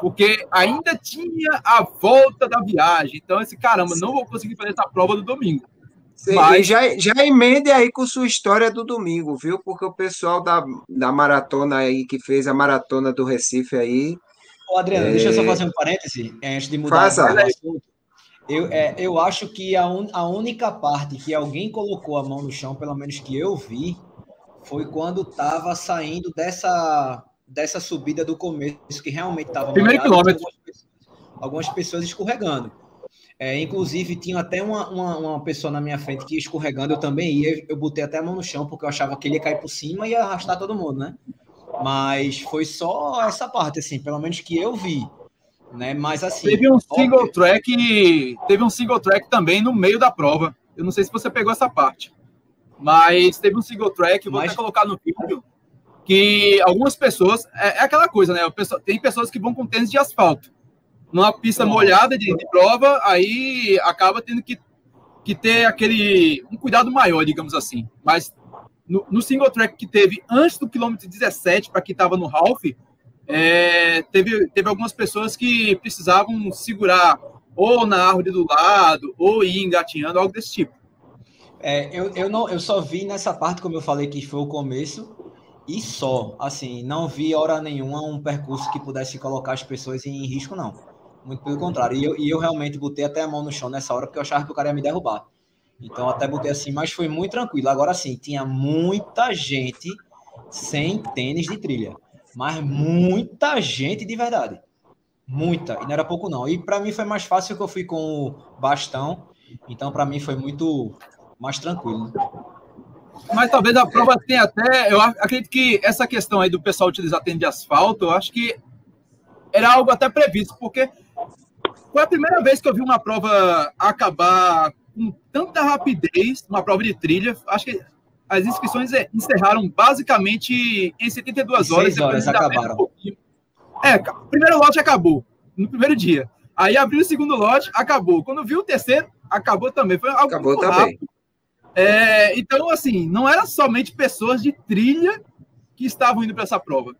C: Porque ainda tinha a volta da viagem. Então, esse caramba, não vou conseguir fazer essa prova no domingo.
A: Sim, Mas... já, já emende aí com sua história do domingo, viu? Porque o pessoal da, da maratona aí, que fez a maratona do Recife aí.
B: Ô, Adriano, é... deixa eu só fazer um parêntese antes de mudar
A: Faça.
B: o assunto. Eu, é, eu acho que a, un, a única parte que alguém colocou a mão no chão, pelo menos que eu vi, foi quando estava saindo dessa, dessa subida do começo, que realmente estava.
C: Primeiro quilômetro.
B: Algumas pessoas, algumas pessoas escorregando. É, inclusive, tinha até uma, uma, uma, pessoa na minha frente que escorregando, eu também ia, eu botei até a mão no chão, porque eu achava que ele ia cair por cima e ia arrastar todo mundo, né? Mas foi só essa parte, assim, pelo menos que eu vi. Né? Mas assim.
C: Teve um single óbvio. track. Teve um single track também no meio da prova. Eu não sei se você pegou essa parte. Mas teve um single track, vou mas... até colocar no vídeo, que algumas pessoas. É, é aquela coisa, né? Tem pessoas que vão com tênis de asfalto numa pista molhada de, de, prova, aí acaba tendo que, que ter aquele um cuidado maior, digamos assim. Mas no, no single track que teve antes do quilômetro 17, para quem estava no half, é, teve, teve algumas pessoas que precisavam segurar ou na árvore do lado, ou ir engatinhando, algo desse tipo.
B: É, eu, eu, não, eu só vi nessa parte, como eu falei, que foi o começo, e só. Assim, não vi hora nenhuma um percurso que pudesse colocar as pessoas em risco, não. Muito pelo contrário. E eu, e eu realmente botei até a mão no chão nessa hora porque eu achava que o cara ia me derrubar. Então até botei assim, mas foi muito tranquilo. Agora sim, tinha muita gente sem tênis de trilha. Mas muita gente de verdade. Muita. E não era pouco não. E para mim foi mais fácil que eu fui com o bastão. Então para mim foi muito mais tranquilo.
C: Mas talvez a prova tenha até. Eu acredito que essa questão aí do pessoal utilizar tênis de asfalto, eu acho que era algo até previsto, porque foi a primeira vez que eu vi uma prova acabar com tanta rapidez, uma prova de trilha. Acho que as inscrições encerraram basicamente em 72 horas.
B: Seis horas acabaram. Um
C: é, o primeiro lote acabou no primeiro dia. Aí abriu o segundo lote, acabou. Quando viu o terceiro, acabou também. Foi algo
A: acabou também.
C: É, então, assim, não era somente pessoas de trilha que estavam indo para essa prova.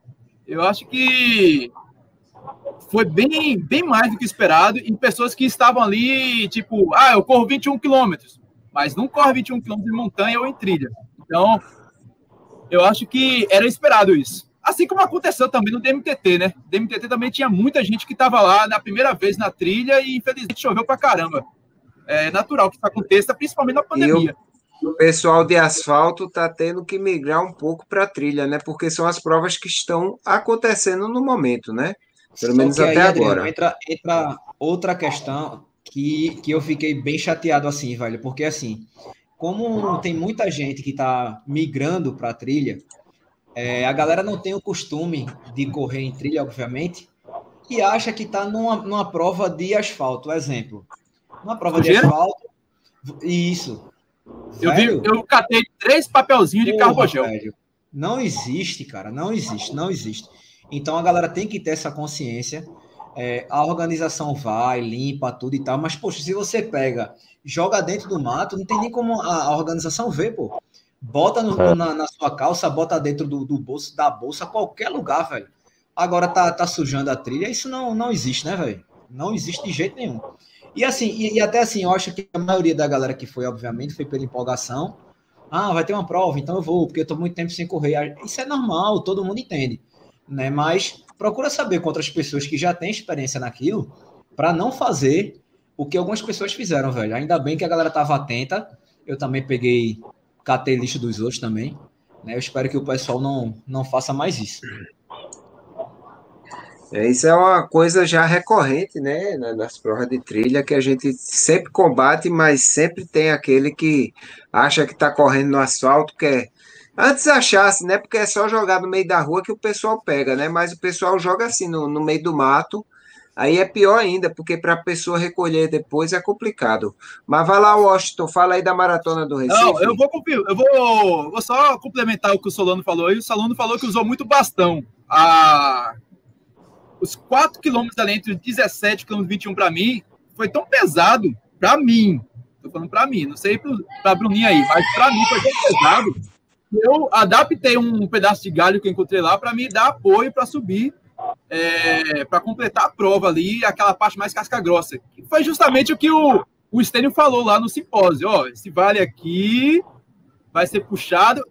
C: Eu acho que foi bem, bem mais do que esperado em pessoas que estavam ali, tipo, ah, eu corro 21 quilômetros, mas não corre 21 quilômetros em montanha ou em trilha. Então, eu acho que era esperado isso. Assim como aconteceu também no DMTT, né? DMTT também tinha muita gente que estava lá na primeira vez na trilha e infelizmente choveu pra caramba. É natural que isso aconteça, principalmente na pandemia.
A: O pessoal de asfalto está tendo que migrar um pouco para a trilha, né? Porque são as provas que estão acontecendo no momento, né? Pelo menos até aí, agora.
B: entra, entra outra questão que, que eu fiquei bem chateado assim, velho, porque assim, como tem muita gente que está migrando para a trilha, é, a galera não tem o costume de correr em trilha, obviamente, e acha que está numa, numa prova de asfalto. Exemplo, uma prova de asfalto. Isso.
C: Eu, vi, eu catei três papelzinhos de carbogel.
B: Não existe, cara, não existe, não existe. Então a galera tem que ter essa consciência. É, a organização vai, limpa tudo e tal, mas, poxa, se você pega, joga dentro do mato, não tem nem como a, a organização ver, pô. Bota no, é. na, na, sua calça, bota dentro do, do, bolso, da bolsa, qualquer lugar, velho. Agora tá, tá sujando a trilha, isso não, não existe, né, velho? Não existe de jeito nenhum. E assim, e, e, até assim, eu acho que a maioria da galera que foi, obviamente, foi pela empolgação. Ah, vai ter uma prova, então eu vou, porque eu tô muito tempo sem correr. Isso é normal, todo mundo entende né? Mas procura saber com outras pessoas que já têm experiência naquilo para não fazer o que algumas pessoas fizeram, velho. Ainda bem que a galera tava atenta. Eu também peguei, catei lixo dos outros também. Né? Eu espero que o pessoal não, não faça mais isso.
A: É, isso é uma coisa já recorrente, né, nas provas de trilha, que a gente sempre combate, mas sempre tem aquele que acha que está correndo no asfalto, quer Antes achasse, né? Porque é só jogar no meio da rua que o pessoal pega, né? Mas o pessoal joga assim no, no meio do mato. Aí é pior ainda, porque para a pessoa recolher depois é complicado. Mas vai lá, Washington, fala aí da maratona do Recife.
C: Não, eu vou, eu vou, vou só complementar o que o Solano falou. E o Solano falou que usou muito bastão. Ah, os 4 quilômetros ali entre os 17 e 21 para mim foi tão pesado para mim. Tô falando para mim, não sei para Bruninha aí, mas para mim foi tão pesado eu adaptei um pedaço de galho que eu encontrei lá para me dar apoio para subir, é, para completar a prova ali, aquela parte mais casca grossa. Que foi justamente o que o, o Stênio falou lá no simpósio. Ó, esse vale aqui vai ser puxado.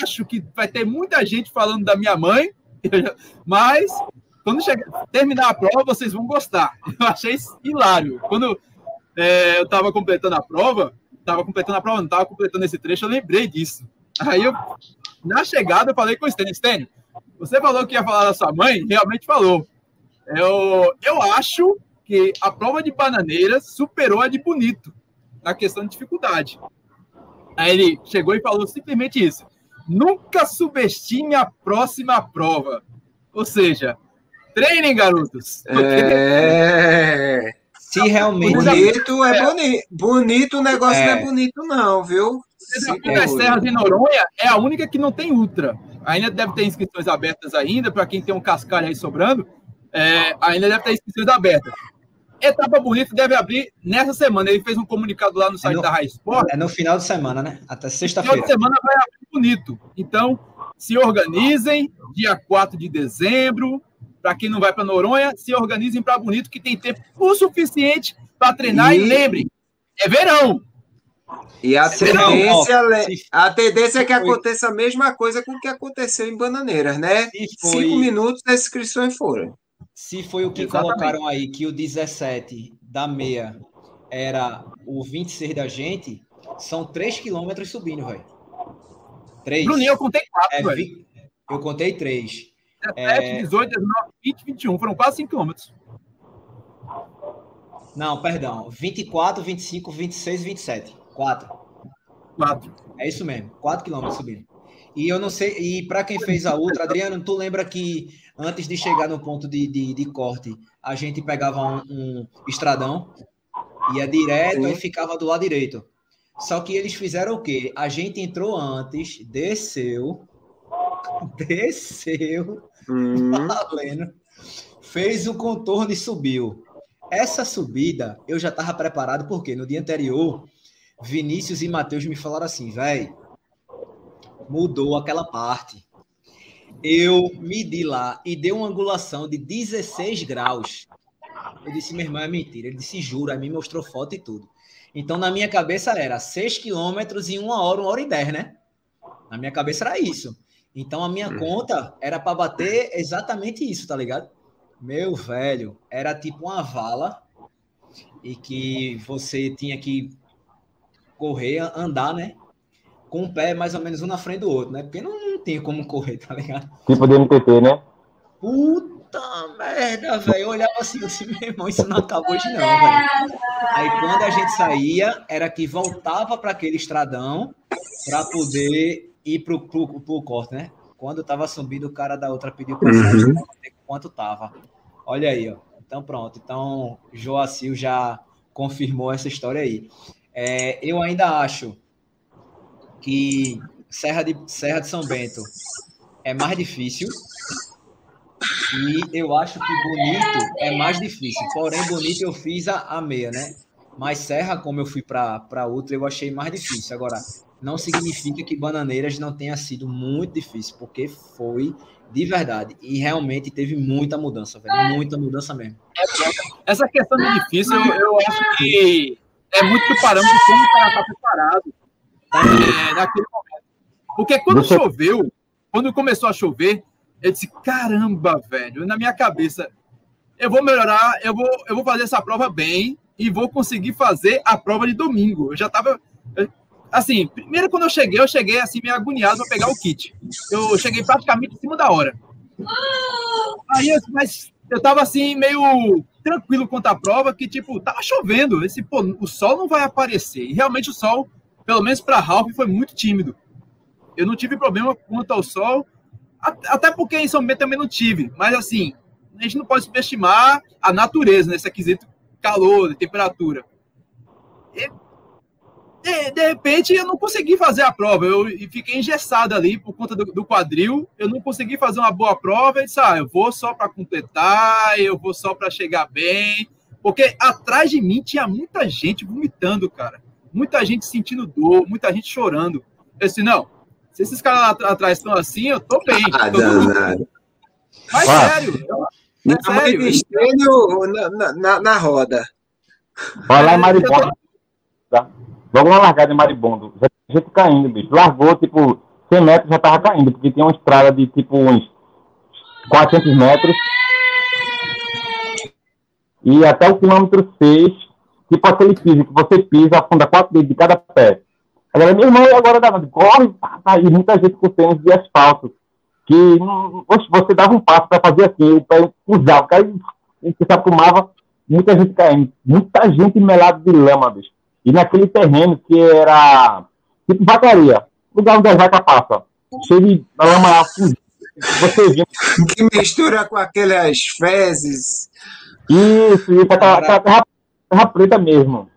C: Acho que vai ter muita gente falando da minha mãe, mas quando chegar, terminar a prova, vocês vão gostar. Eu achei hilário. Quando é, eu estava completando a prova, estava completando a prova, não estava completando esse trecho, eu lembrei disso. Aí eu, na chegada, eu falei com o Stênio, Stênio, Você falou que ia falar da sua mãe, realmente falou. Eu, eu acho que a prova de Bananeiras superou a de Bonito na questão de dificuldade. Aí ele chegou e falou simplesmente isso. Nunca subestime a próxima prova. Ou seja, treinem, garotos.
A: É...
B: Se realmente.
A: Bonito é bonito. Bonito o negócio é. não é bonito, não, viu?
C: Aqui nas Serras em Noronha é a única que não tem ultra. Ainda deve ter inscrições abertas ainda, para quem tem um cascalho aí sobrando. É, ainda deve ter inscrições abertas. Etapa Bonita deve abrir nessa semana. Ele fez um comunicado lá no site é no, da High Sport.
B: É no final de semana, né? Até sexta-feira.
C: Final de semana vai abrir bonito. Então, se organizem, dia 4 de dezembro. Para quem não vai para Noronha, se organizem para Bonito, que tem tempo o suficiente para treinar. E, e lembrem, é verão.
A: E a tendência, a tendência é que aconteça a mesma coisa com o que aconteceu em Bananeiras, né? Cinco minutos as inscrições foram.
B: Se foi o que Exatamente. colocaram aí, que o 17 da meia era o 26 da gente, são 3 quilômetros subindo, velho. 3.
C: Bruninho, eu contei 4, é,
B: velho. Eu contei 3.
C: 17, é... 18, 19, 20, 21. Foram quase 5 quilômetros.
B: Não, perdão. 24, 25, 26, 27. 4.
C: 4.
B: É isso mesmo. 4 quilômetros subindo. E eu não sei, e para quem fez a outra, Adriano, tu lembra que antes de chegar no ponto de, de, de corte, a gente pegava um, um estradão, ia direto Sim. e ficava do lado direito. Só que eles fizeram o quê? A gente entrou antes, desceu, desceu, hum. valendo, fez o contorno e subiu. Essa subida eu já estava preparado, porque no dia anterior, Vinícius e Matheus me falaram assim, velho mudou aquela parte. Eu medi lá e deu uma angulação de 16 graus. Eu disse, meu irmão, é mentira. Ele disse, juro. Aí me mostrou foto e tudo. Então, na minha cabeça era 6 quilômetros em uma hora, uma hora e 10, né? Na minha cabeça era isso. Então, a minha hum. conta era para bater exatamente isso, tá ligado? Meu velho, era tipo uma vala e que você tinha que correr, andar, né? com o pé mais ou menos um na frente do outro, né? Porque não, não tinha como correr, tá ligado?
D: Tipo de MTT, né?
B: Puta merda, velho. Eu olhava assim, assim, meu irmão, isso não acabou hoje não, velho. Aí quando a gente saía, era que voltava para aquele estradão para poder ir pro, pro, pro corte, né? Quando tava subindo, o cara da outra pediu passagem uhum. quanto tava. Olha aí, ó. Então pronto. Então, Joacil já confirmou essa história aí. É, eu ainda acho que Serra de, Serra de São Bento é mais difícil. E eu acho que Bonito é mais difícil. Porém, Bonito eu fiz a, a meia, né? Mas Serra, como eu fui para outra, eu achei mais difícil. Agora, não significa que Bananeiras não tenha sido muito difícil, porque foi de verdade. E realmente teve muita mudança, velho. Muita mudança mesmo.
C: Essa questão de difícil, eu, eu acho que é muito do parâmetro de como o cara está preparado é, naquele momento. Porque quando Você... choveu, quando começou a chover, eu disse: caramba, velho, na minha cabeça, eu vou melhorar, eu vou, eu vou fazer essa prova bem e vou conseguir fazer a prova de domingo. Eu já tava. Assim, primeiro quando eu cheguei, eu cheguei assim, meio agoniado para pegar o kit. Eu cheguei praticamente em cima da hora. Aí, mas eu tava assim, meio tranquilo quanto à prova, que tipo, tava chovendo. Esse, pô, o sol não vai aparecer. E realmente o sol pelo menos para Ralph, foi muito tímido. Eu não tive problema quanto ao sol, até porque em São Bento também não tive. Mas assim, a gente não pode subestimar a natureza nesse aquisito calor, temperatura. E, de, de, repente eu não consegui fazer a prova, eu fiquei engessado ali por conta do, do, quadril, eu não consegui fazer uma boa prova, eu disse, ah, eu vou só para completar, eu vou só para chegar bem, porque atrás de mim tinha muita gente vomitando, cara muita gente sentindo dor, muita gente chorando. Eu disse, não, se esses caras lá atrás estão assim, eu tô bem. Ah, tô não, Mas ah. sério,
A: é sério. Estranho na, na, na, roda.
D: Vai lá. Tá? Logo na largada em Maribondo. Já gente caindo, bicho. Largou, tipo, 100 metros já tava caindo, porque tinha uma estrada de, tipo, uns 400 metros. E até o quilômetro 6 tipo aquele piso que você pisa, afunda quatro dedos de cada pé. Agora, meu irmão, agora dá, corre, tá, tá, e muita gente com tênis de asfalto. que hum, você dava um passo para fazer assim, o pé usava, o cara se acumava, muita gente caindo, muita gente melada de lama, bicho. E naquele terreno que era tipo vacaria, lugar onde a vaca passa, cheio de lama
A: você viu. Que mistura com aquelas fezes.
D: Isso, isso, aquela terra, terra preta mesmo.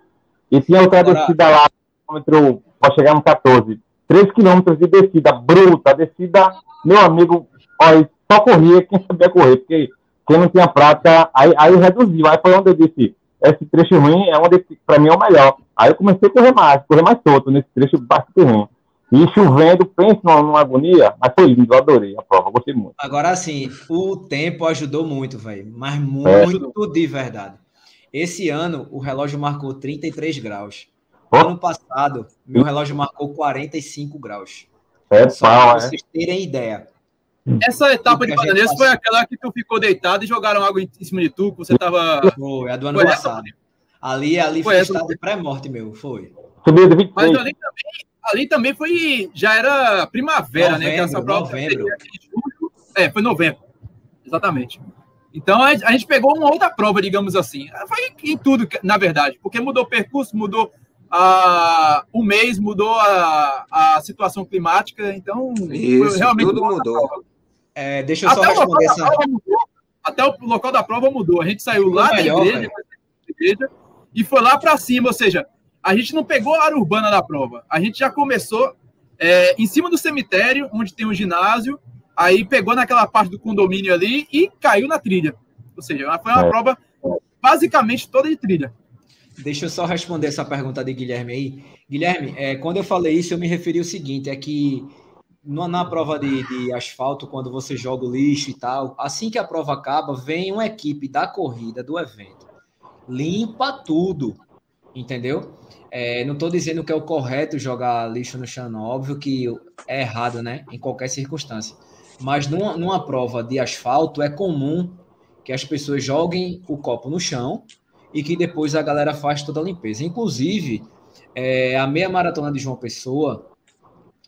D: E tinha outra descida lá, para chegar no 14. 3 quilômetros de descida bruta, descida, meu amigo, olha, só corria quem sabia correr, porque quem não tinha prática, aí, aí reduziu. Aí foi onde eu disse, esse trecho ruim é onde, para mim, é o melhor. Aí eu comecei a correr mais, correr mais solto nesse trecho bastante ruim. E chovendo, penso numa agonia, mas foi lindo, eu adorei a prova, gostei muito.
B: Agora, assim, o tempo ajudou muito, velho, mas muito é. de verdade. Esse ano, o relógio marcou 33 graus. Oh. Ano passado, meu relógio marcou 45 graus.
D: É Só para
B: é. vocês terem ideia.
C: Essa etapa de Bananeiras foi aquela que tu ficou deitado e jogaram água em cima de tu, que você tava.
B: Foi, a do ano foi passado. Essa... Ali, ali foi, foi estado de pré-morte, meu, foi.
C: Mas ali também, ali também foi. Já era primavera, novembro, né? Que essa prova novembro. É, foi novembro. Exatamente. Então a, gente pegou uma outra prova, digamos assim. Foi em tudo, na verdade, porque mudou o percurso, mudou a, o mês, mudou a, a situação climática, então
A: Isso, realmente tudo mudou.
B: É, deixa eu só até responder essa...
C: Mudou, até o local da prova mudou. A gente saiu lá melhor, da igreja, igreja e foi lá para cima, ou seja, a gente não pegou a área urbana da prova. A gente já começou é, em cima do cemitério, onde tem um ginásio, aí pegou naquela parte do condomínio ali e caiu na trilha. Ou seja, foi uma é. prova basicamente toda de trilha.
B: Deixa eu só responder essa pergunta de Guilherme aí. Guilherme, é, quando eu falei isso, eu me referi ao seguinte: é que na, prova de, de, asfalto, quando você joga o lixo e tal, assim que a prova acaba, vem uma equipe da corrida, do evento, limpa tudo, entendeu? É, não estou dizendo que é o correto jogar lixo no chão. Óbvio que é errado, né? Em qualquer circunstância. Mas numa, numa prova de asfalto, é comum que as pessoas joguem o copo no chão e que depois a galera faz toda a limpeza. Inclusive, é, a meia maratona de João Pessoa,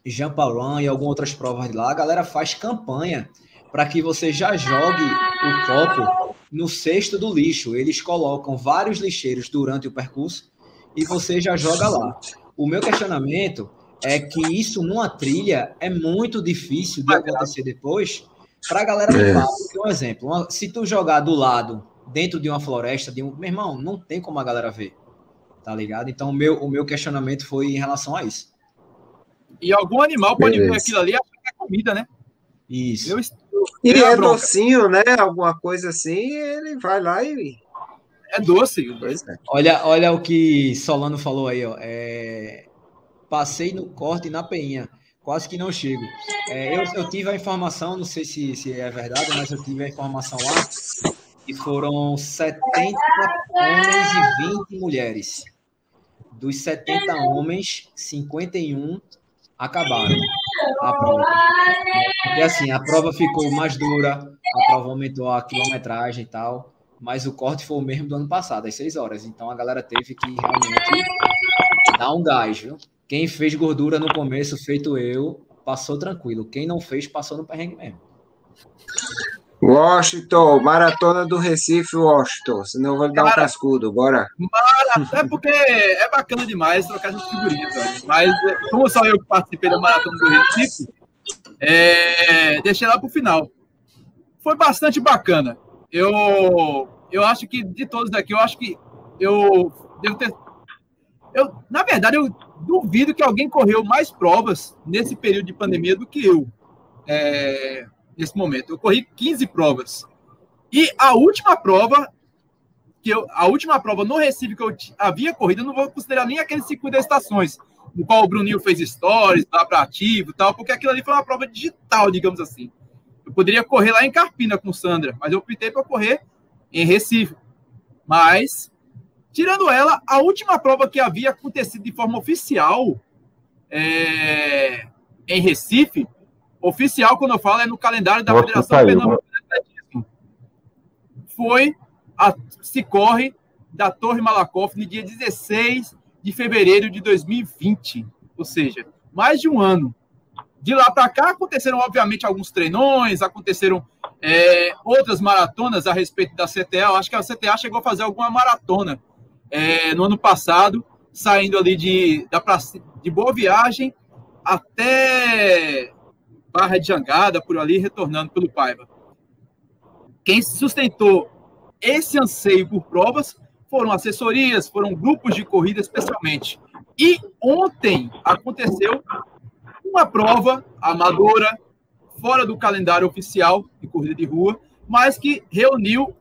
B: Jean Paulin e algumas outras provas de lá, a galera faz campanha para que você já jogue o copo no cesto do lixo. Eles colocam vários lixeiros durante o percurso e você já joga lá. O meu questionamento é que isso numa trilha é muito difícil de acontecer depois para a galera limpar. É. um exemplo, uma, se tu jogar do lado, dentro de uma floresta, de um, meu irmão, não tem como a galera ver, tá ligado? Então o meu, o meu questionamento foi em relação a isso.
C: E algum animal pode ver aquilo ali e achar que é comida, né?
B: Isso. Eu,
A: e é docinho, né? Alguma coisa assim, ele vai lá e
C: é doce.
B: É. Olha, olha o que Solano falou aí, ó. É... Passei no corte na peinha. Quase que não chego. É, eu, eu, tive a informação, não sei se, se é verdade, mas eu tive a informação lá, e foram 70 homens e 20 mulheres. Dos 70 homens, 51 acabaram a prova. E assim, a prova ficou mais dura, a prova aumentou a quilometragem e tal mas o corte foi o mesmo do ano passado, às 6 horas. Então a galera teve que realmente dar um gás, viu? Quem fez gordura no começo, feito eu, passou tranquilo. Quem não fez, passou no perrengue mesmo.
A: Washington, maratona do Recife, Washington. Senão eu vou dar um cascudo, bora.
C: É porque é bacana demais trocar de figurinha, Mas como só eu participei da maratona do Recife, é, deixei lá para o final. Foi bastante bacana. Eu eu acho que de todos daqui, eu acho que eu devo ter. Eu, na verdade, eu duvido que alguém correu mais provas nesse período de pandemia do que eu, é, nesse momento. Eu corri 15 provas. E a última prova, que eu, a última prova no Recife que eu havia corrido, eu não vou considerar nem aquele circuito das estações, no qual o Bruninho fez stories, lá para ativo e tal, porque aquilo ali foi uma prova digital, digamos assim. Eu poderia correr lá em Carpina com Sandra, mas eu optei para correr em Recife. Mas, tirando ela, a última prova que havia acontecido de forma oficial é, em Recife, oficial, quando eu falo, é no calendário da Nossa, Federação saiu, Pernambucana de Atletismo, foi a se corre da Torre Malakoff no dia 16 de fevereiro de 2020, ou seja, mais de um ano. de lá para cá aconteceram, obviamente, alguns treinões, aconteceram é, outras maratonas a respeito da CTA. Eu acho que a CTA chegou a fazer alguma maratona é, no ano passado, saindo ali de, da, de Boa Viagem até Barra de Jangada, por ali, retornando pelo Paiva. Quem sustentou esse anseio por provas foram assessorias, foram grupos de corrida especialmente. E ontem aconteceu uma prova amadora, fora do calendário oficial de corrida de rua, mas que reuniu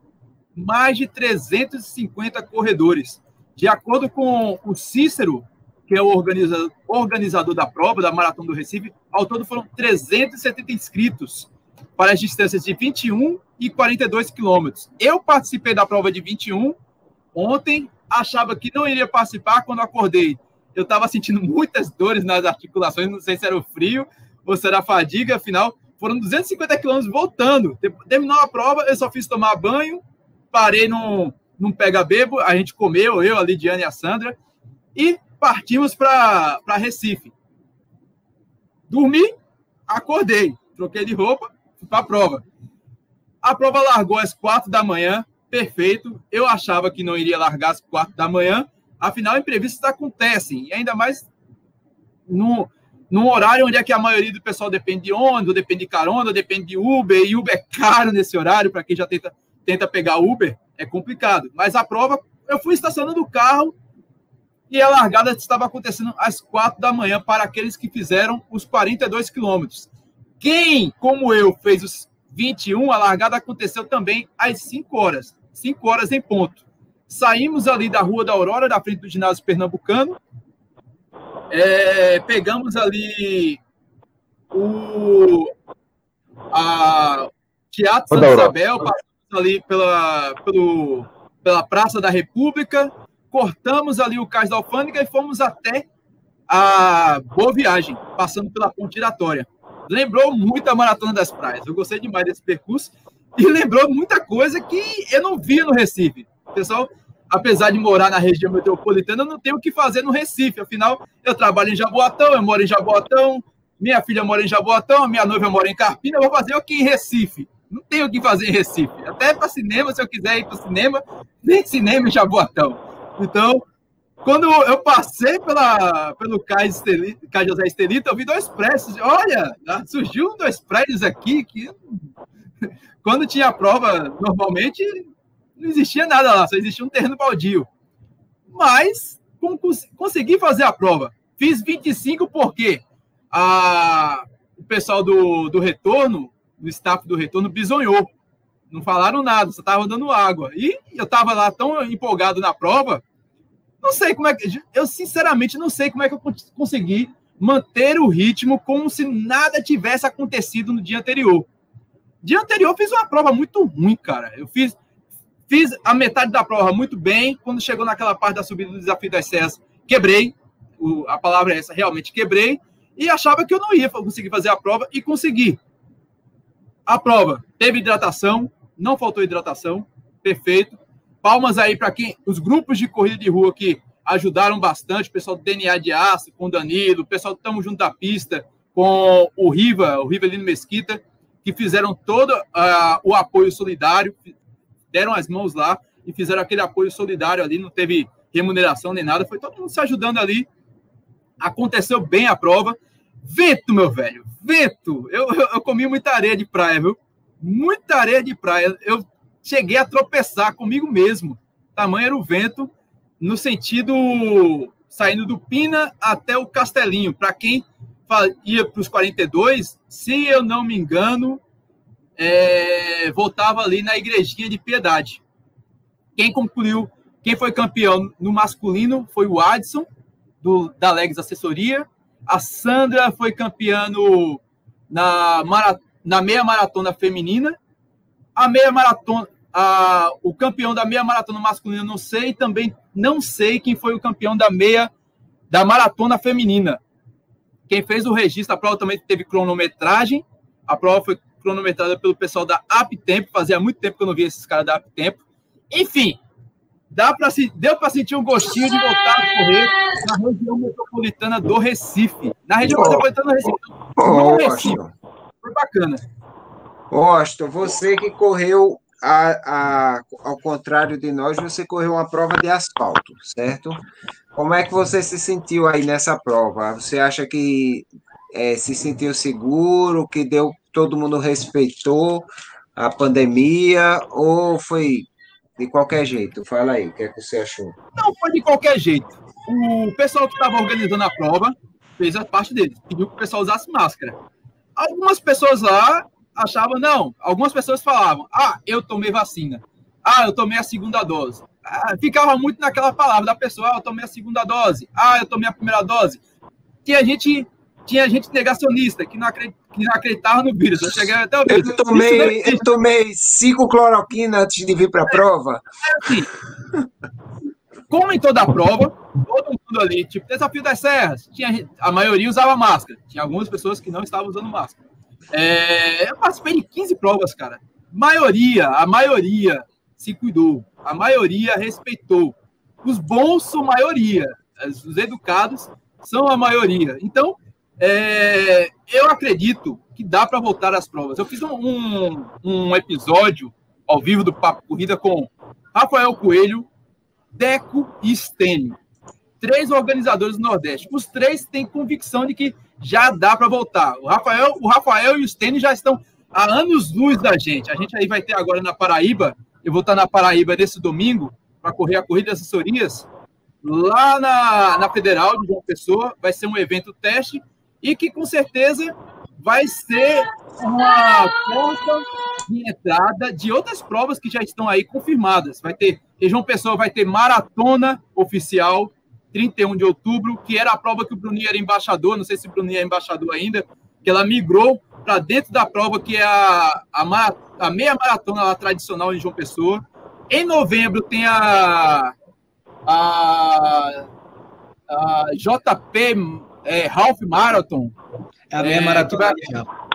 C: mais de 350 corredores. De acordo com o Cícero, que é o organizador, organizador da prova, da Maratona do Recife, ao todo foram 370 inscritos para as distâncias de 21 e 42 quilômetros. Eu participei da prova de 21 ontem, achava que não iria participar quando acordei eu estava sentindo muitas dores nas articulações, não sei se era o frio ou se era a fadiga, afinal, foram 250 quilômetros voltando. Terminou a prova, eu só fiz tomar banho, parei num, num pega-bebo, a gente comeu, eu, a Lidiane e a Sandra, e partimos para Recife. Dormi, acordei, troquei de roupa, fui para a prova. A prova largou às quatro da manhã, perfeito. Eu achava que não iria largar às quatro da manhã, Afinal, imprevistos acontecem, e ainda mais no, num horário onde é que a maioria do pessoal depende de ônibus, depende de carona, depende de Uber, e Uber é caro nesse horário, para quem já tenta, tenta pegar Uber, é complicado. Mas a prova, eu fui estacionando o carro e a largada estava acontecendo às quatro da manhã para aqueles que fizeram os 42 quilômetros. Quem, como eu, fez os 21, a largada aconteceu também às 5 horas, 5 horas em ponto. Saímos ali da Rua da Aurora, da frente do ginásio pernambucano. É, pegamos ali o a Teatro Santa Isabel, passamos ali pela, pelo, pela Praça da República, cortamos ali o Cais da Alfândega e fomos até a Boa Viagem, passando pela Ponte Giratória. Lembrou muito a Maratona das Praias. Eu gostei demais desse percurso e lembrou muita coisa que eu não via no Recife. Pessoal apesar de morar na região metropolitana, eu não tenho o que fazer no Recife. Afinal, eu trabalho em Jaboatão, eu moro em Jaboatão, minha filha mora em Jaboatão, minha noiva mora em Carpina, eu vou fazer o que em Recife? Não tenho o que fazer em Recife. Até para cinema, se eu quiser ir para cinema, nem cinema em Jaboatão. Então, quando eu passei pela, pelo Cais, Estelita, Cais José Estelita, eu vi dois prédios. Olha, surgiu dois prédios aqui que quando tinha prova, normalmente não existia nada lá, só existia um terreno baldio. Mas consegui fazer a prova. Fiz 25 porque a, o pessoal do, do retorno, do staff do retorno, bisonhou. Não falaram nada, só estavam dando água. E eu estava lá tão empolgado na prova, não sei como é que. Eu, sinceramente, não sei como é que eu consegui manter o ritmo como se nada tivesse acontecido no dia anterior. Dia anterior eu fiz uma prova muito ruim, cara. Eu fiz Fiz a metade da prova muito bem. Quando chegou naquela parte da subida do desafio das serras, quebrei. O, a palavra é essa, realmente quebrei. E achava que eu não ia conseguir fazer a prova e consegui. A prova teve hidratação, não faltou hidratação, perfeito. Palmas aí para quem os grupos de corrida de rua que ajudaram bastante, o pessoal do DNA de Aço, com o Danilo, o pessoal que estamos junto da pista, com o Riva, o Rivelino Mesquita, que fizeram todo uh, o apoio solidário, deram as mãos lá e fizeram aquele apoio solidário ali, não teve remuneração nem nada, foi todo mundo se ajudando ali. Aconteceu bem a prova. Vento, meu velho, vento. Eu, eu, eu comi muita areia de praia, viu? Muita areia de praia. Eu cheguei a tropeçar comigo mesmo. Tamanho era o vento, no sentido saindo do Pina até o Castelinho. Para quem ia para os 42, se eu não me engano, é, voltava ali na igrejinha de piedade. Quem concluiu, quem foi campeão no masculino foi o Adson, do, da Legs Assessoria. A Sandra foi campeã no, na, na meia maratona feminina. A meia maratona, a, o campeão da meia maratona masculina, não sei. Também não sei quem foi o campeão da meia da maratona feminina. Quem fez o registro, a prova também teve cronometragem. A prova foi cronometrada pelo pessoal da Aptempo. Fazia muito tempo que eu não via esses caras da Aptempo. Enfim, dá pra, deu para sentir um gostinho de voltar a correr na região metropolitana do Recife. Na região oh. metropolitana do Recife. Oh, Recife. Foi bacana.
A: Austin, você que correu a, a, ao contrário de nós, você correu uma prova de asfalto, certo? Como é que você se sentiu aí nessa prova? Você acha que é, se sentiu seguro, que deu, todo mundo respeitou a pandemia, ou foi de qualquer jeito? Fala aí, o que é que você achou?
C: Não foi de qualquer jeito. O pessoal que estava organizando a prova fez a parte dele, pediu que o pessoal usasse máscara. Algumas pessoas lá achavam, não, algumas pessoas falavam, ah, eu tomei vacina, ah, eu tomei a segunda dose. Ah, ficava muito naquela palavra da pessoa, ah, eu tomei a segunda dose, ah, eu tomei a primeira dose. Tinha gente, tinha gente negacionista que não, acredit, que não acreditava no vírus. Eu cheguei até o
A: vírus. Eu tomei, eu tomei cinco cloroquina antes de vir para a prova. É assim,
C: como em toda a prova, todo mundo ali, tipo, desafio das serras, tinha, a maioria usava máscara. Tinha algumas pessoas que não estavam usando máscara. É, eu participei de 15 provas, cara. Maioria, a maioria se cuidou. A maioria respeitou. Os bons são maioria. Os educados são a maioria. Então, é, eu acredito que dá para voltar às provas. Eu fiz um, um, um, episódio ao vivo do Papo Corrida com Rafael Coelho, Deco e Stênio. Três organizadores do Nordeste. Os três têm convicção de que já dá para voltar. O Rafael, o Rafael e os tênis já estão há anos luz da gente. A gente aí vai ter agora na Paraíba, eu vou estar na Paraíba nesse domingo para correr a corrida de assessorias lá na, na Federal de João Pessoa. Vai ser um evento teste e que com certeza vai ser uma porta de entrada de outras provas que já estão aí confirmadas. Vai ter, João Pessoa vai ter maratona oficial 31 de outubro, que era a prova que o Bruninho era embaixador, não sei se o Bruninho é embaixador ainda, que ela migrou para dentro da prova que é a, a, a meia maratona lá, tradicional em João Pessoa. Em novembro tem a, a, a JP é, Half Marathon.
B: É a meia é, maratona de Jampa.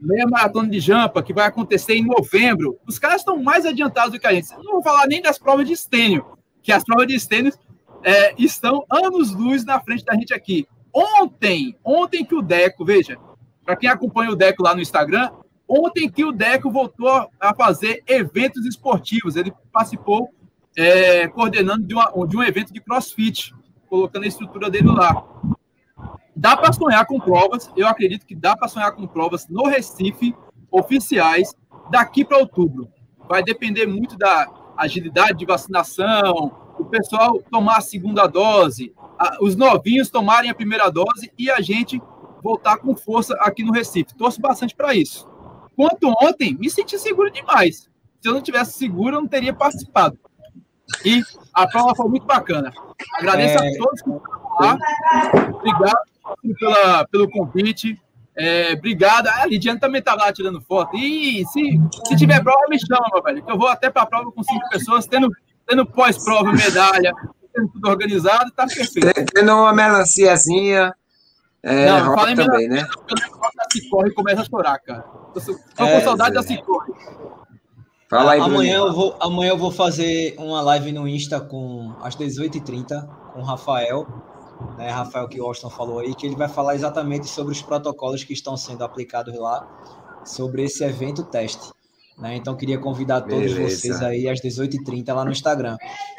C: Meia maratona de Jampa, que vai acontecer em novembro. Os caras estão mais adiantados do que a gente. Não vou falar nem das provas de estênio, que as provas de estênio é, estão anos-luz na frente da gente aqui. Ontem, ontem que o Deco, veja, para quem acompanha o Deco lá no Instagram, ontem que o Deco voltou a fazer eventos esportivos. Ele participou é, coordenando de, uma, de um evento de crossfit, colocando a estrutura dele lá. Dá para sonhar com provas, eu acredito que dá para sonhar com provas no Recife, oficiais, daqui para outubro. Vai depender muito da agilidade de vacinação, o pessoal tomar a segunda dose, os novinhos tomarem a primeira dose e a gente voltar com força aqui no Recife. Torço bastante para isso. Quanto ontem, me senti seguro demais. Se eu não tivesse seguro, eu não teria participado. E a prova foi muito bacana. Agradeço é... a todos que estavam lá. Obrigado pela, pelo convite. É, obrigado. A Lidiane também tá lá tirando foto. E se, se tiver prova, me chama, meu velho. Que eu vou até para a prova com cinco pessoas, tendo tendo pós-prova medalha, tendo tudo organizado, tá perfeito.
A: Tendo uma melanciazinha. É, não, fala em também, né?
C: Se corre e começa a chorar, cara. Tô, tô é, com saudade é. da Cicorre.
B: Fala aí, amanhã eu, vou, amanhã eu vou fazer uma live no Insta com às 18h30 com o Rafael, né? Rafael que o Austin falou aí, que ele vai falar exatamente sobre os protocolos que estão sendo aplicados lá, sobre esse evento teste. Né? Então, queria convidar todos Beleza. vocês aí às 18h30 lá no Instagram.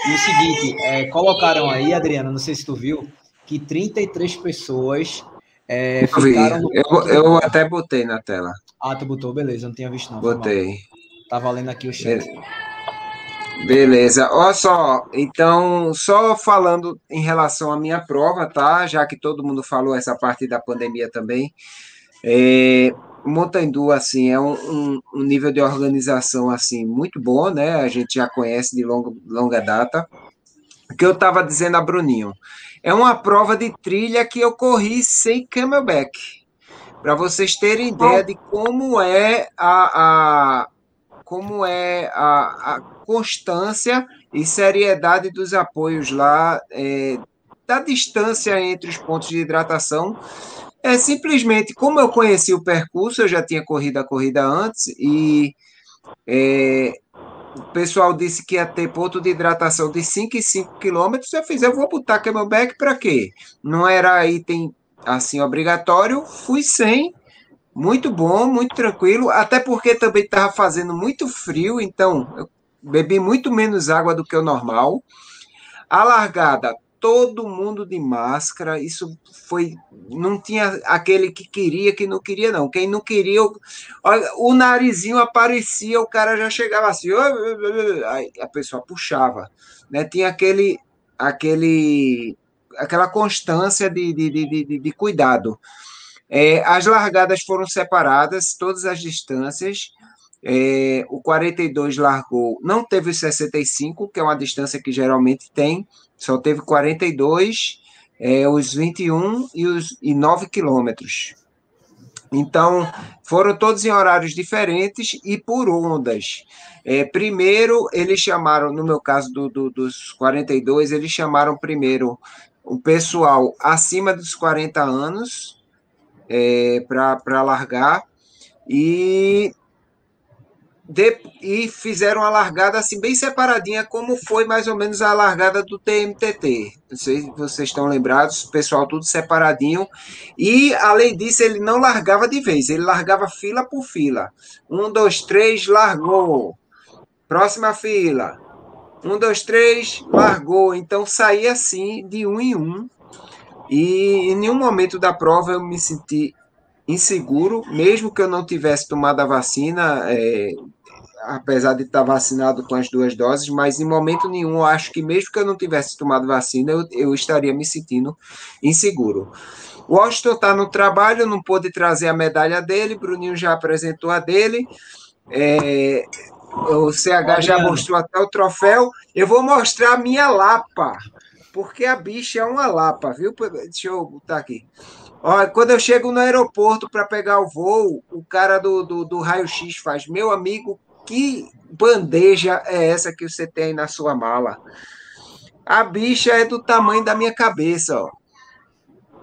B: E o seguinte, é, colocaram aí, Adriana, não sei se tu viu, que 33 pessoas é,
A: ficaram no... eu, eu até botei na tela.
B: Ah, tu botou? Beleza, não tinha visto não.
A: Botei.
B: Tá valendo aqui o chat.
A: Beleza. Olha só, então, só falando em relação à minha prova, tá? Já que todo mundo falou essa parte da pandemia também. É, Montandu, assim, é um, um, um, nível de organização, assim, muito bom, né? A gente já conhece de longa, longa data. O que eu estava dizendo a Bruninho, é uma prova de trilha que eu corri sem camelback, para vocês terem ideia de como é a, a como é a, a, constância e seriedade dos apoios lá, é, da distância entre os pontos de hidratação é simplesmente, como eu conheci o percurso, eu já tinha corrido a corrida antes, e é, o pessoal disse que ia ter ponto de hidratação de 5 e 5 quilômetros. Eu fiz, eu vou botar camelback para quê? Não era item assim obrigatório, fui sem. Muito bom, muito tranquilo, até porque também estava fazendo muito frio, então eu bebi muito menos água do que o normal. A largada, todo mundo de máscara, isso foi. Não tinha aquele que queria, que não queria, não. Quem não queria, o, o narizinho aparecia, o cara já chegava assim, aí a pessoa puxava. Né? Tinha aquele, aquele, aquela constância de, de, de, de, de cuidado. É, as largadas foram separadas, todas as distâncias. É, o 42 largou, não teve o 65, que é uma distância que geralmente tem, só teve 42, é, os 21 e os e 9 quilômetros. Então, foram todos em horários diferentes e por ondas. É, primeiro, eles chamaram, no meu caso do, do, dos 42, eles chamaram primeiro o pessoal acima dos 40 anos é, para largar, e de, e fizeram a largada assim bem separadinha, como foi mais ou menos a largada do TMTT. Não sei se vocês estão lembrados, o pessoal tudo separadinho. E além disso, ele não largava de vez, ele largava fila por fila. Um, dois, três, largou. Próxima fila. Um, dois, três, largou. Então saía assim de um em um. E em nenhum momento da prova eu me senti inseguro, mesmo que eu não tivesse tomado a vacina, é, apesar de estar vacinado com as duas doses, mas em momento nenhum eu acho que mesmo que eu não tivesse tomado vacina, eu, eu estaria me sentindo inseguro. O Washington está no trabalho, não pôde trazer a medalha dele, Bruninho já apresentou a dele. É, o CH já mostrou até o troféu. Eu vou mostrar a minha lapa, porque a bicha é uma lapa, viu? Deixa eu botar aqui. Olha, quando eu chego no aeroporto para pegar o voo, o cara do, do, do raio-x faz: Meu amigo, que bandeja é essa que você tem na sua mala? A bicha é do tamanho da minha cabeça, ó.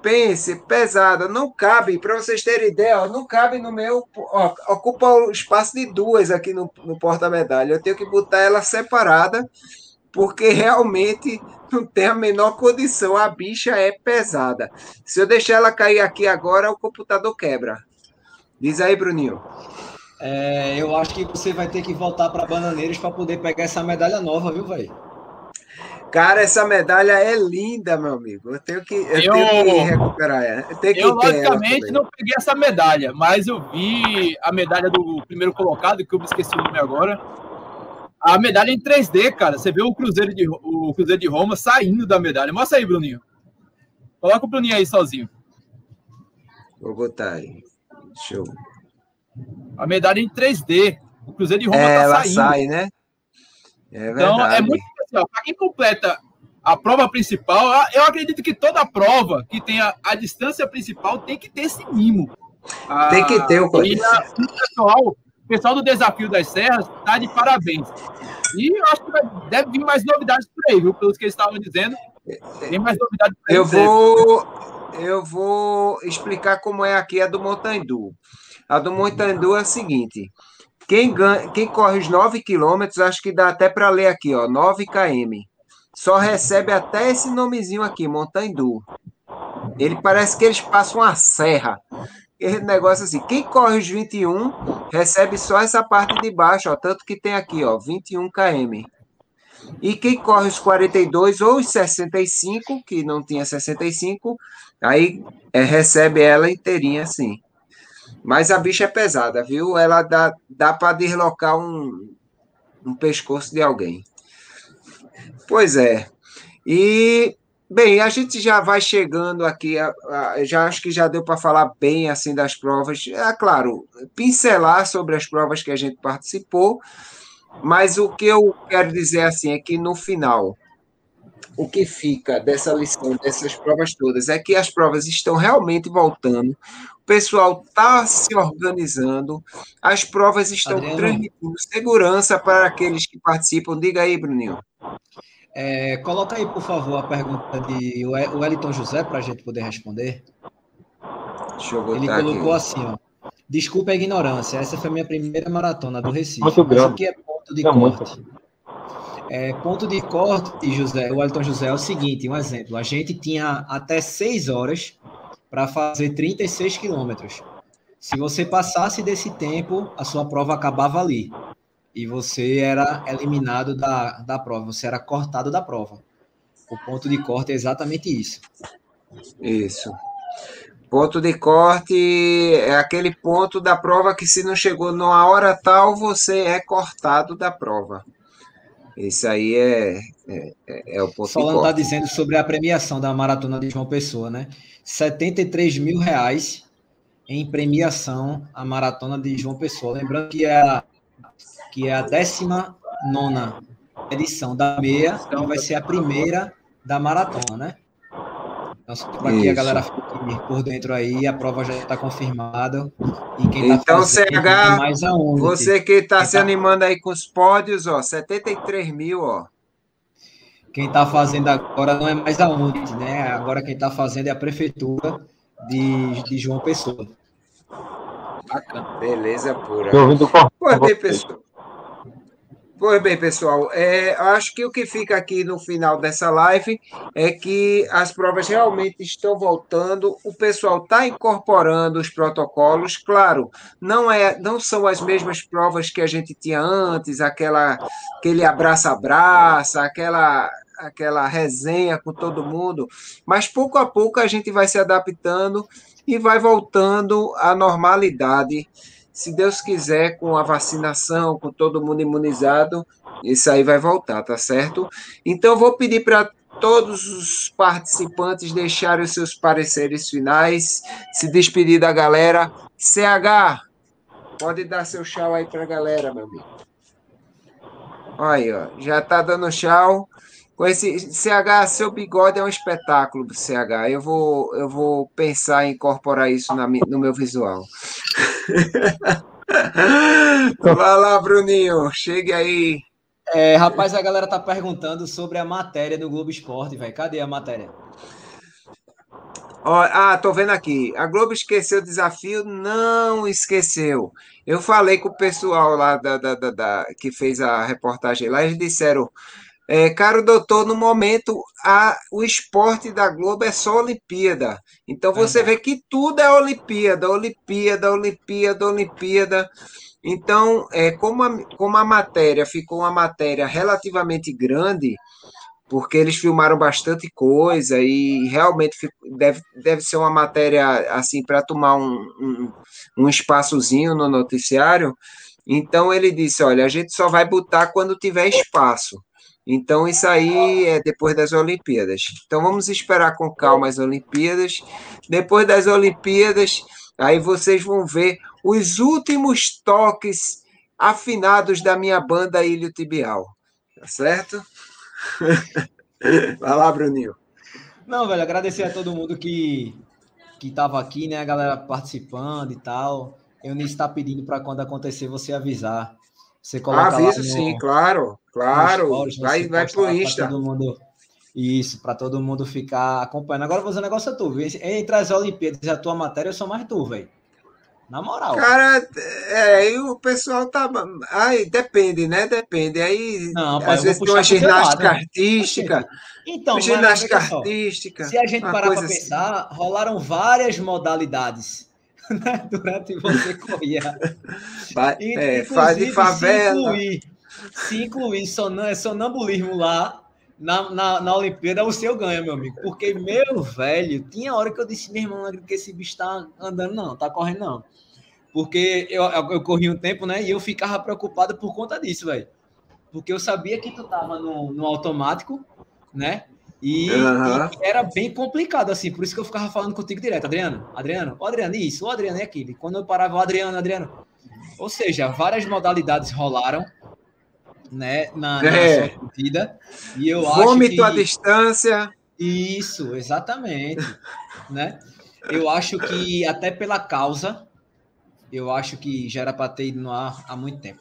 A: Pense, pesada, não cabe, para vocês terem ideia, ó, não cabe no meu. Ó, ocupa o espaço de duas aqui no, no porta-medalha. Eu tenho que botar ela separada, porque realmente não tem a menor condição. A bicha é pesada. Se eu deixar ela cair aqui agora, o computador quebra. Diz aí, Bruninho.
B: É, eu acho que você vai ter que voltar para Bananeiros para poder pegar essa medalha nova, viu, velho?
A: Cara, essa medalha é linda, meu amigo. Eu tenho que, eu, eu tenho que recuperar ela. Eu, tenho que
C: eu logicamente, não peguei essa medalha, mas eu vi a medalha do primeiro colocado, que eu me esqueci o nome agora. A medalha em 3D, cara. Você vê o Cruzeiro de, o Cruzeiro de Roma saindo da medalha. Mostra aí, Bruninho. Coloca o Bruninho aí sozinho.
A: Vou botar aí. Show
C: a medalha em 3D. O Cruzeiro de Roma
A: é, tá ela saindo. sai, né?
C: É então, é muito especial. Para quem completa a prova principal, eu acredito que toda prova que tenha a distância principal tem que ter esse mimo.
A: Tem que ter o
C: ah, pessoal, o pessoal do Desafio das Serras está de parabéns. E eu acho que deve vir mais novidades por aí, viu? Pelos que eles estavam dizendo. Tem mais novidades por
A: aí. Eu vou, eu vou explicar como é aqui a do Montandu. A do Montandu é a seguinte: quem, ganha, quem corre os 9 quilômetros, acho que dá até para ler aqui, ó, 9 km. Só recebe até esse nomezinho aqui, Montandu. Ele parece que eles passam uma serra. Negócio assim. Quem corre os 21 recebe só essa parte de baixo, ó, tanto que tem aqui, ó, 21 km. E quem corre os 42 ou os 65, que não tinha 65, aí é, recebe ela inteirinha assim. Mas a bicha é pesada, viu? Ela dá, dá para deslocar um, um pescoço de alguém. Pois é. E, bem, a gente já vai chegando aqui, a, a, já acho que já deu para falar bem assim das provas. É claro, pincelar sobre as provas que a gente participou, mas o que eu quero dizer assim é que no final, o que fica dessa lição, dessas provas todas, é que as provas estão realmente voltando o pessoal está se organizando, as provas estão Adriano. transmitindo segurança para aqueles que participam. Diga aí, Bruninho.
B: É, coloca aí, por favor, a pergunta de Wellington José para a gente poder responder. Deixa eu botar Ele colocou aqui. assim, ó. Desculpa a ignorância, essa foi a minha primeira maratona do Recife.
D: Muito grande.
B: que é ponto de é corte. É, ponto de corte, José, o Elton José, é o seguinte, um exemplo. A gente tinha até seis horas para fazer 36 quilômetros. Se você passasse desse tempo, a sua prova acabava ali. E você era eliminado da, da prova, você era cortado da prova. O ponto de corte é exatamente isso.
A: Isso. Ponto de corte é aquele ponto da prova que, se não chegou numa hora tal, você é cortado da prova. Isso aí é, é, é, é o ponto
B: Solano está dizendo sobre a premiação da maratona de João Pessoa, né? 73 mil reais em premiação a maratona de João Pessoa. Lembrando que é a, que é a 19 edição da meia, então vai ser a primeira da maratona, né? Então, para que a galera fique por dentro aí, a prova já está confirmada.
A: E quem tá então, CH, mais aonde, você que está se tá... animando aí com os pódios, ó, 73 mil, ó.
B: Quem está fazendo agora não é mais aonde, né? Agora quem está fazendo é a prefeitura de, de João Pessoa.
A: Bacana. Beleza pura. Estou ouvindo bem, pessoal. Pois bem, pessoal, é, acho que o que fica aqui no final dessa live é que as provas realmente estão voltando, o pessoal está incorporando os protocolos, claro, não, é, não são as mesmas provas que a gente tinha antes, aquela, aquele abraça-abraça, aquela, aquela resenha com todo mundo, mas pouco a pouco a gente vai se adaptando e vai voltando à normalidade se Deus quiser, com a vacinação, com todo mundo imunizado, isso aí vai voltar, tá certo? Então, vou pedir para todos os participantes deixarem os seus pareceres finais, se despedir da galera. CH, pode dar seu tchau aí para a galera, meu amigo. Olha ó, já tá dando tchau. Com esse CH, seu bigode é um espetáculo, CH. Eu vou, eu vou pensar em incorporar isso na, no meu visual. Vai lá, Bruninho, chegue aí.
B: É, rapaz, a galera tá perguntando sobre a matéria do Globo Esporte, velho. Cadê a matéria?
A: Ó, ah, tô vendo aqui. A Globo esqueceu o desafio? Não esqueceu. Eu falei com o pessoal lá da, da, da, da que fez a reportagem lá, eles disseram é, caro doutor, no momento a, o esporte da Globo é só Olimpíada. Então você vê que tudo é Olimpíada, Olimpíada, Olimpíada, Olimpíada. Então, é, como, a, como a matéria ficou uma matéria relativamente grande, porque eles filmaram bastante coisa e realmente deve, deve ser uma matéria assim para tomar um, um, um espaçozinho no noticiário. Então ele disse: olha, a gente só vai botar quando tiver espaço. Então, isso aí é depois das Olimpíadas. Então, vamos esperar com calma as Olimpíadas. Depois das Olimpíadas, aí vocês vão ver os últimos toques afinados da minha banda Ilho Tibial. Tá certo? Vai lá, Bruninho.
B: Não, velho, agradecer a todo mundo que que estava aqui, né? A galera participando e tal. Eu nem está pedindo para quando acontecer você avisar. Você
A: coloca Aviso, no, sim, claro, claro. Stories, vai vai pro Insta.
B: Todo mundo, isso, para todo mundo ficar acompanhando. Agora, vou fazer um negócio a tu, Entre as Olimpíadas e a tua matéria, eu sou mais tu, velho. Na moral.
A: Cara, é, o pessoal tá. Aí depende, né? Depende. Aí,
B: não, às vezes, tem uma
A: ginástica artística.
B: Então,
A: ginástica artística.
B: Se a gente parar para assim. pensar, rolaram várias modalidades né? durante você corria.
A: E, é, faz de favela.
B: Incluir, se incluir sonambulismo lá na, na, na Olimpíada, o seu ganha, meu amigo. Porque, meu velho, tinha hora que eu disse, meu irmão, que esse bicho tá andando, não, tá correndo, não. Porque eu, eu, eu corri um tempo, né? E eu ficava preocupado por conta disso, velho. Porque eu sabia que tu tava no, no automático, né? E, uhum. e, era bem complicado, assim, por isso que eu ficava falando contigo direto, Adriano, Adriano, o Adriano, isso, o Adriano é aquele. Quando eu parava, o Adriano, Adriano. Ou seja, várias modalidades rolaram, né, na, é. sua vida. E eu
A: Vômito
B: acho
A: que... à distância.
B: Isso, exatamente, né? Eu acho que até pela causa, eu acho que já era para ter ido no ar há muito tempo.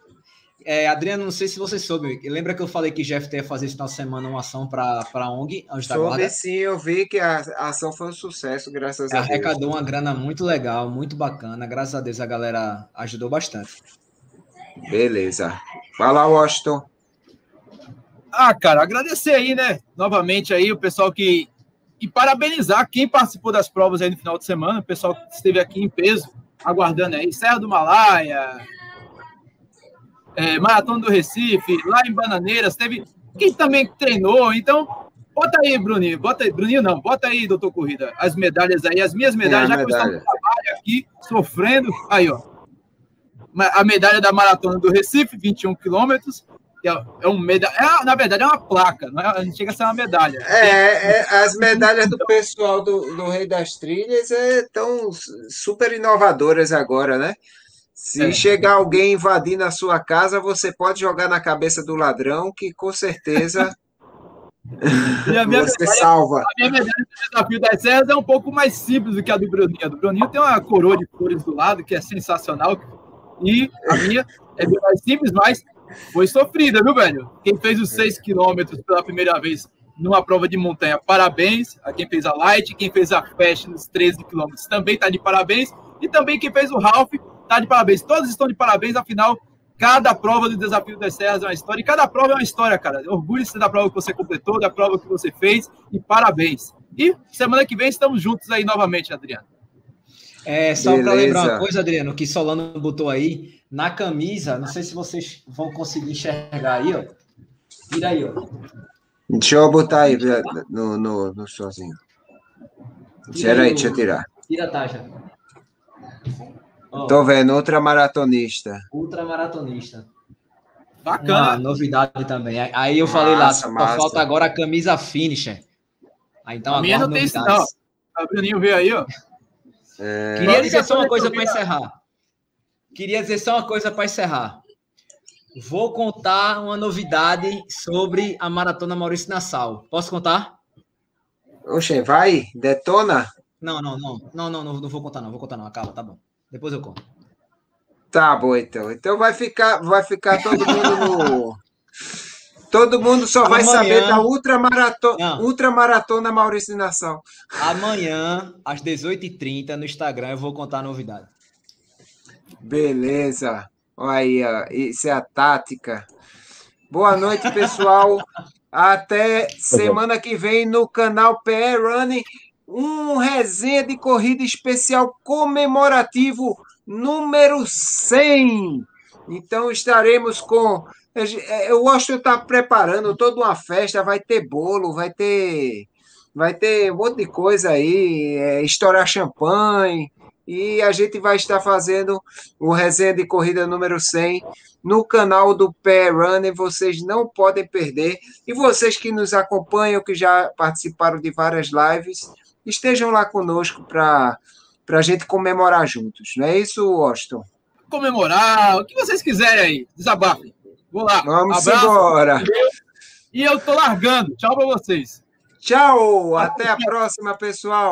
B: É, Adriano, não sei se você soube. Lembra que eu falei que Jeff ia fazer esse final de semana uma ação para a ONG,
A: Anjos da Guarda? sim, eu vi que a, a ação foi um sucesso, graças a Deus.
B: Arrecadou uma grana muito legal, muito bacana. Graças a Deus a galera ajudou bastante.
A: Beleza. Fala, Washington.
C: Ah, cara, agradecer aí, né? Novamente aí o pessoal que. E parabenizar quem participou das provas aí no final de semana, o pessoal que esteve aqui em peso, aguardando aí. Serra do Malaia, é, Maratona do Recife, lá em Bananeiras, teve quem também treinou. Então, bota aí, Bruninho, bota aí, Bruninho não, bota aí, doutor Corrida, as medalhas aí, as minhas medalhas, é já medalha. que eu estou no trabalho aqui, sofrendo. Aí, ó. A medalha da Maratona do Recife, 21 quilômetros. É, é um medalha, é, na verdade, é uma placa, não, é, a gente chega a ser uma medalha.
A: É, é as medalhas do pessoal do, do Rei das Trilhas estão super inovadoras agora, né? Se é. chegar alguém invadir na sua casa, você pode jogar na cabeça do ladrão, que com certeza você medalha, salva.
C: A minha medalha do desafio das serras é um pouco mais simples do que a do Bruninho. A do Bruninho tem uma coroa de flores do lado, que é sensacional. E a minha é bem mais simples, mas foi sofrida, viu, velho? Quem fez os 6 quilômetros pela primeira vez numa prova de montanha, parabéns a quem fez a Light, quem fez a Fast nos 13 quilômetros também está de parabéns, e também quem fez o Ralph está de parabéns. Todos estão de parabéns, afinal, cada prova do Desafio das Serras é uma história, e cada prova é uma história, cara. Orgulhe-se da prova que você completou, da prova que você fez, e parabéns. E semana que vem estamos juntos aí novamente, Adriano.
B: É, só para lembrar uma coisa, Adriano, que Solano botou aí, na camisa, não sei se vocês vão conseguir enxergar aí, ó. Tira aí, ó.
A: Deixa eu botar aí no, no, no sozinho. Tira aí, deixa eu tirar.
B: Tira a taxa.
A: Oh. Tô vendo, ultramaratonista.
B: Ultramaratonista.
C: Bacana.
B: Uma novidade também. Aí eu falei massa, lá, só falta agora a camisa finisher. Aí, então, a minha não tem isso, não.
C: O Bruninho veio aí, ó.
B: É... Queria dizer só uma coisa para encerrar. Queria dizer só uma coisa para encerrar. Vou contar uma novidade sobre a Maratona Maurício Nassau. Posso contar?
A: Oxe, vai, detona.
B: Não, não, não, não, não, não, vou contar, não, vou contar, não. Acaba, tá bom. Depois eu conto.
A: Tá bom, então. Então vai ficar, vai ficar todo mundo no. Todo mundo só vai Amanhã... saber da ultramaratona, ultramaratona Maurício Nação.
B: Amanhã, às 18h30, no Instagram, eu vou contar a novidade.
A: Beleza. Olha aí, ó. isso é a tática. Boa noite, pessoal. Até semana que vem no canal PR Running um resenha de corrida especial comemorativo número 100. Então estaremos com. Eu acho que está preparando toda uma festa, vai ter bolo, vai ter. Vai ter um monte de coisa aí, é, estourar champanhe, e a gente vai estar fazendo o resenha de corrida número 100 no canal do Pé Runner, vocês não podem perder. E vocês que nos acompanham, que já participaram de várias lives, estejam lá conosco para a gente comemorar juntos. Não é isso, Austin?
C: Comemorar, o que vocês quiserem aí, desabafem. Vou lá.
A: Vamos Abraço, embora.
C: E eu tô largando. Tchau para vocês.
A: Tchau, até a próxima, pessoal.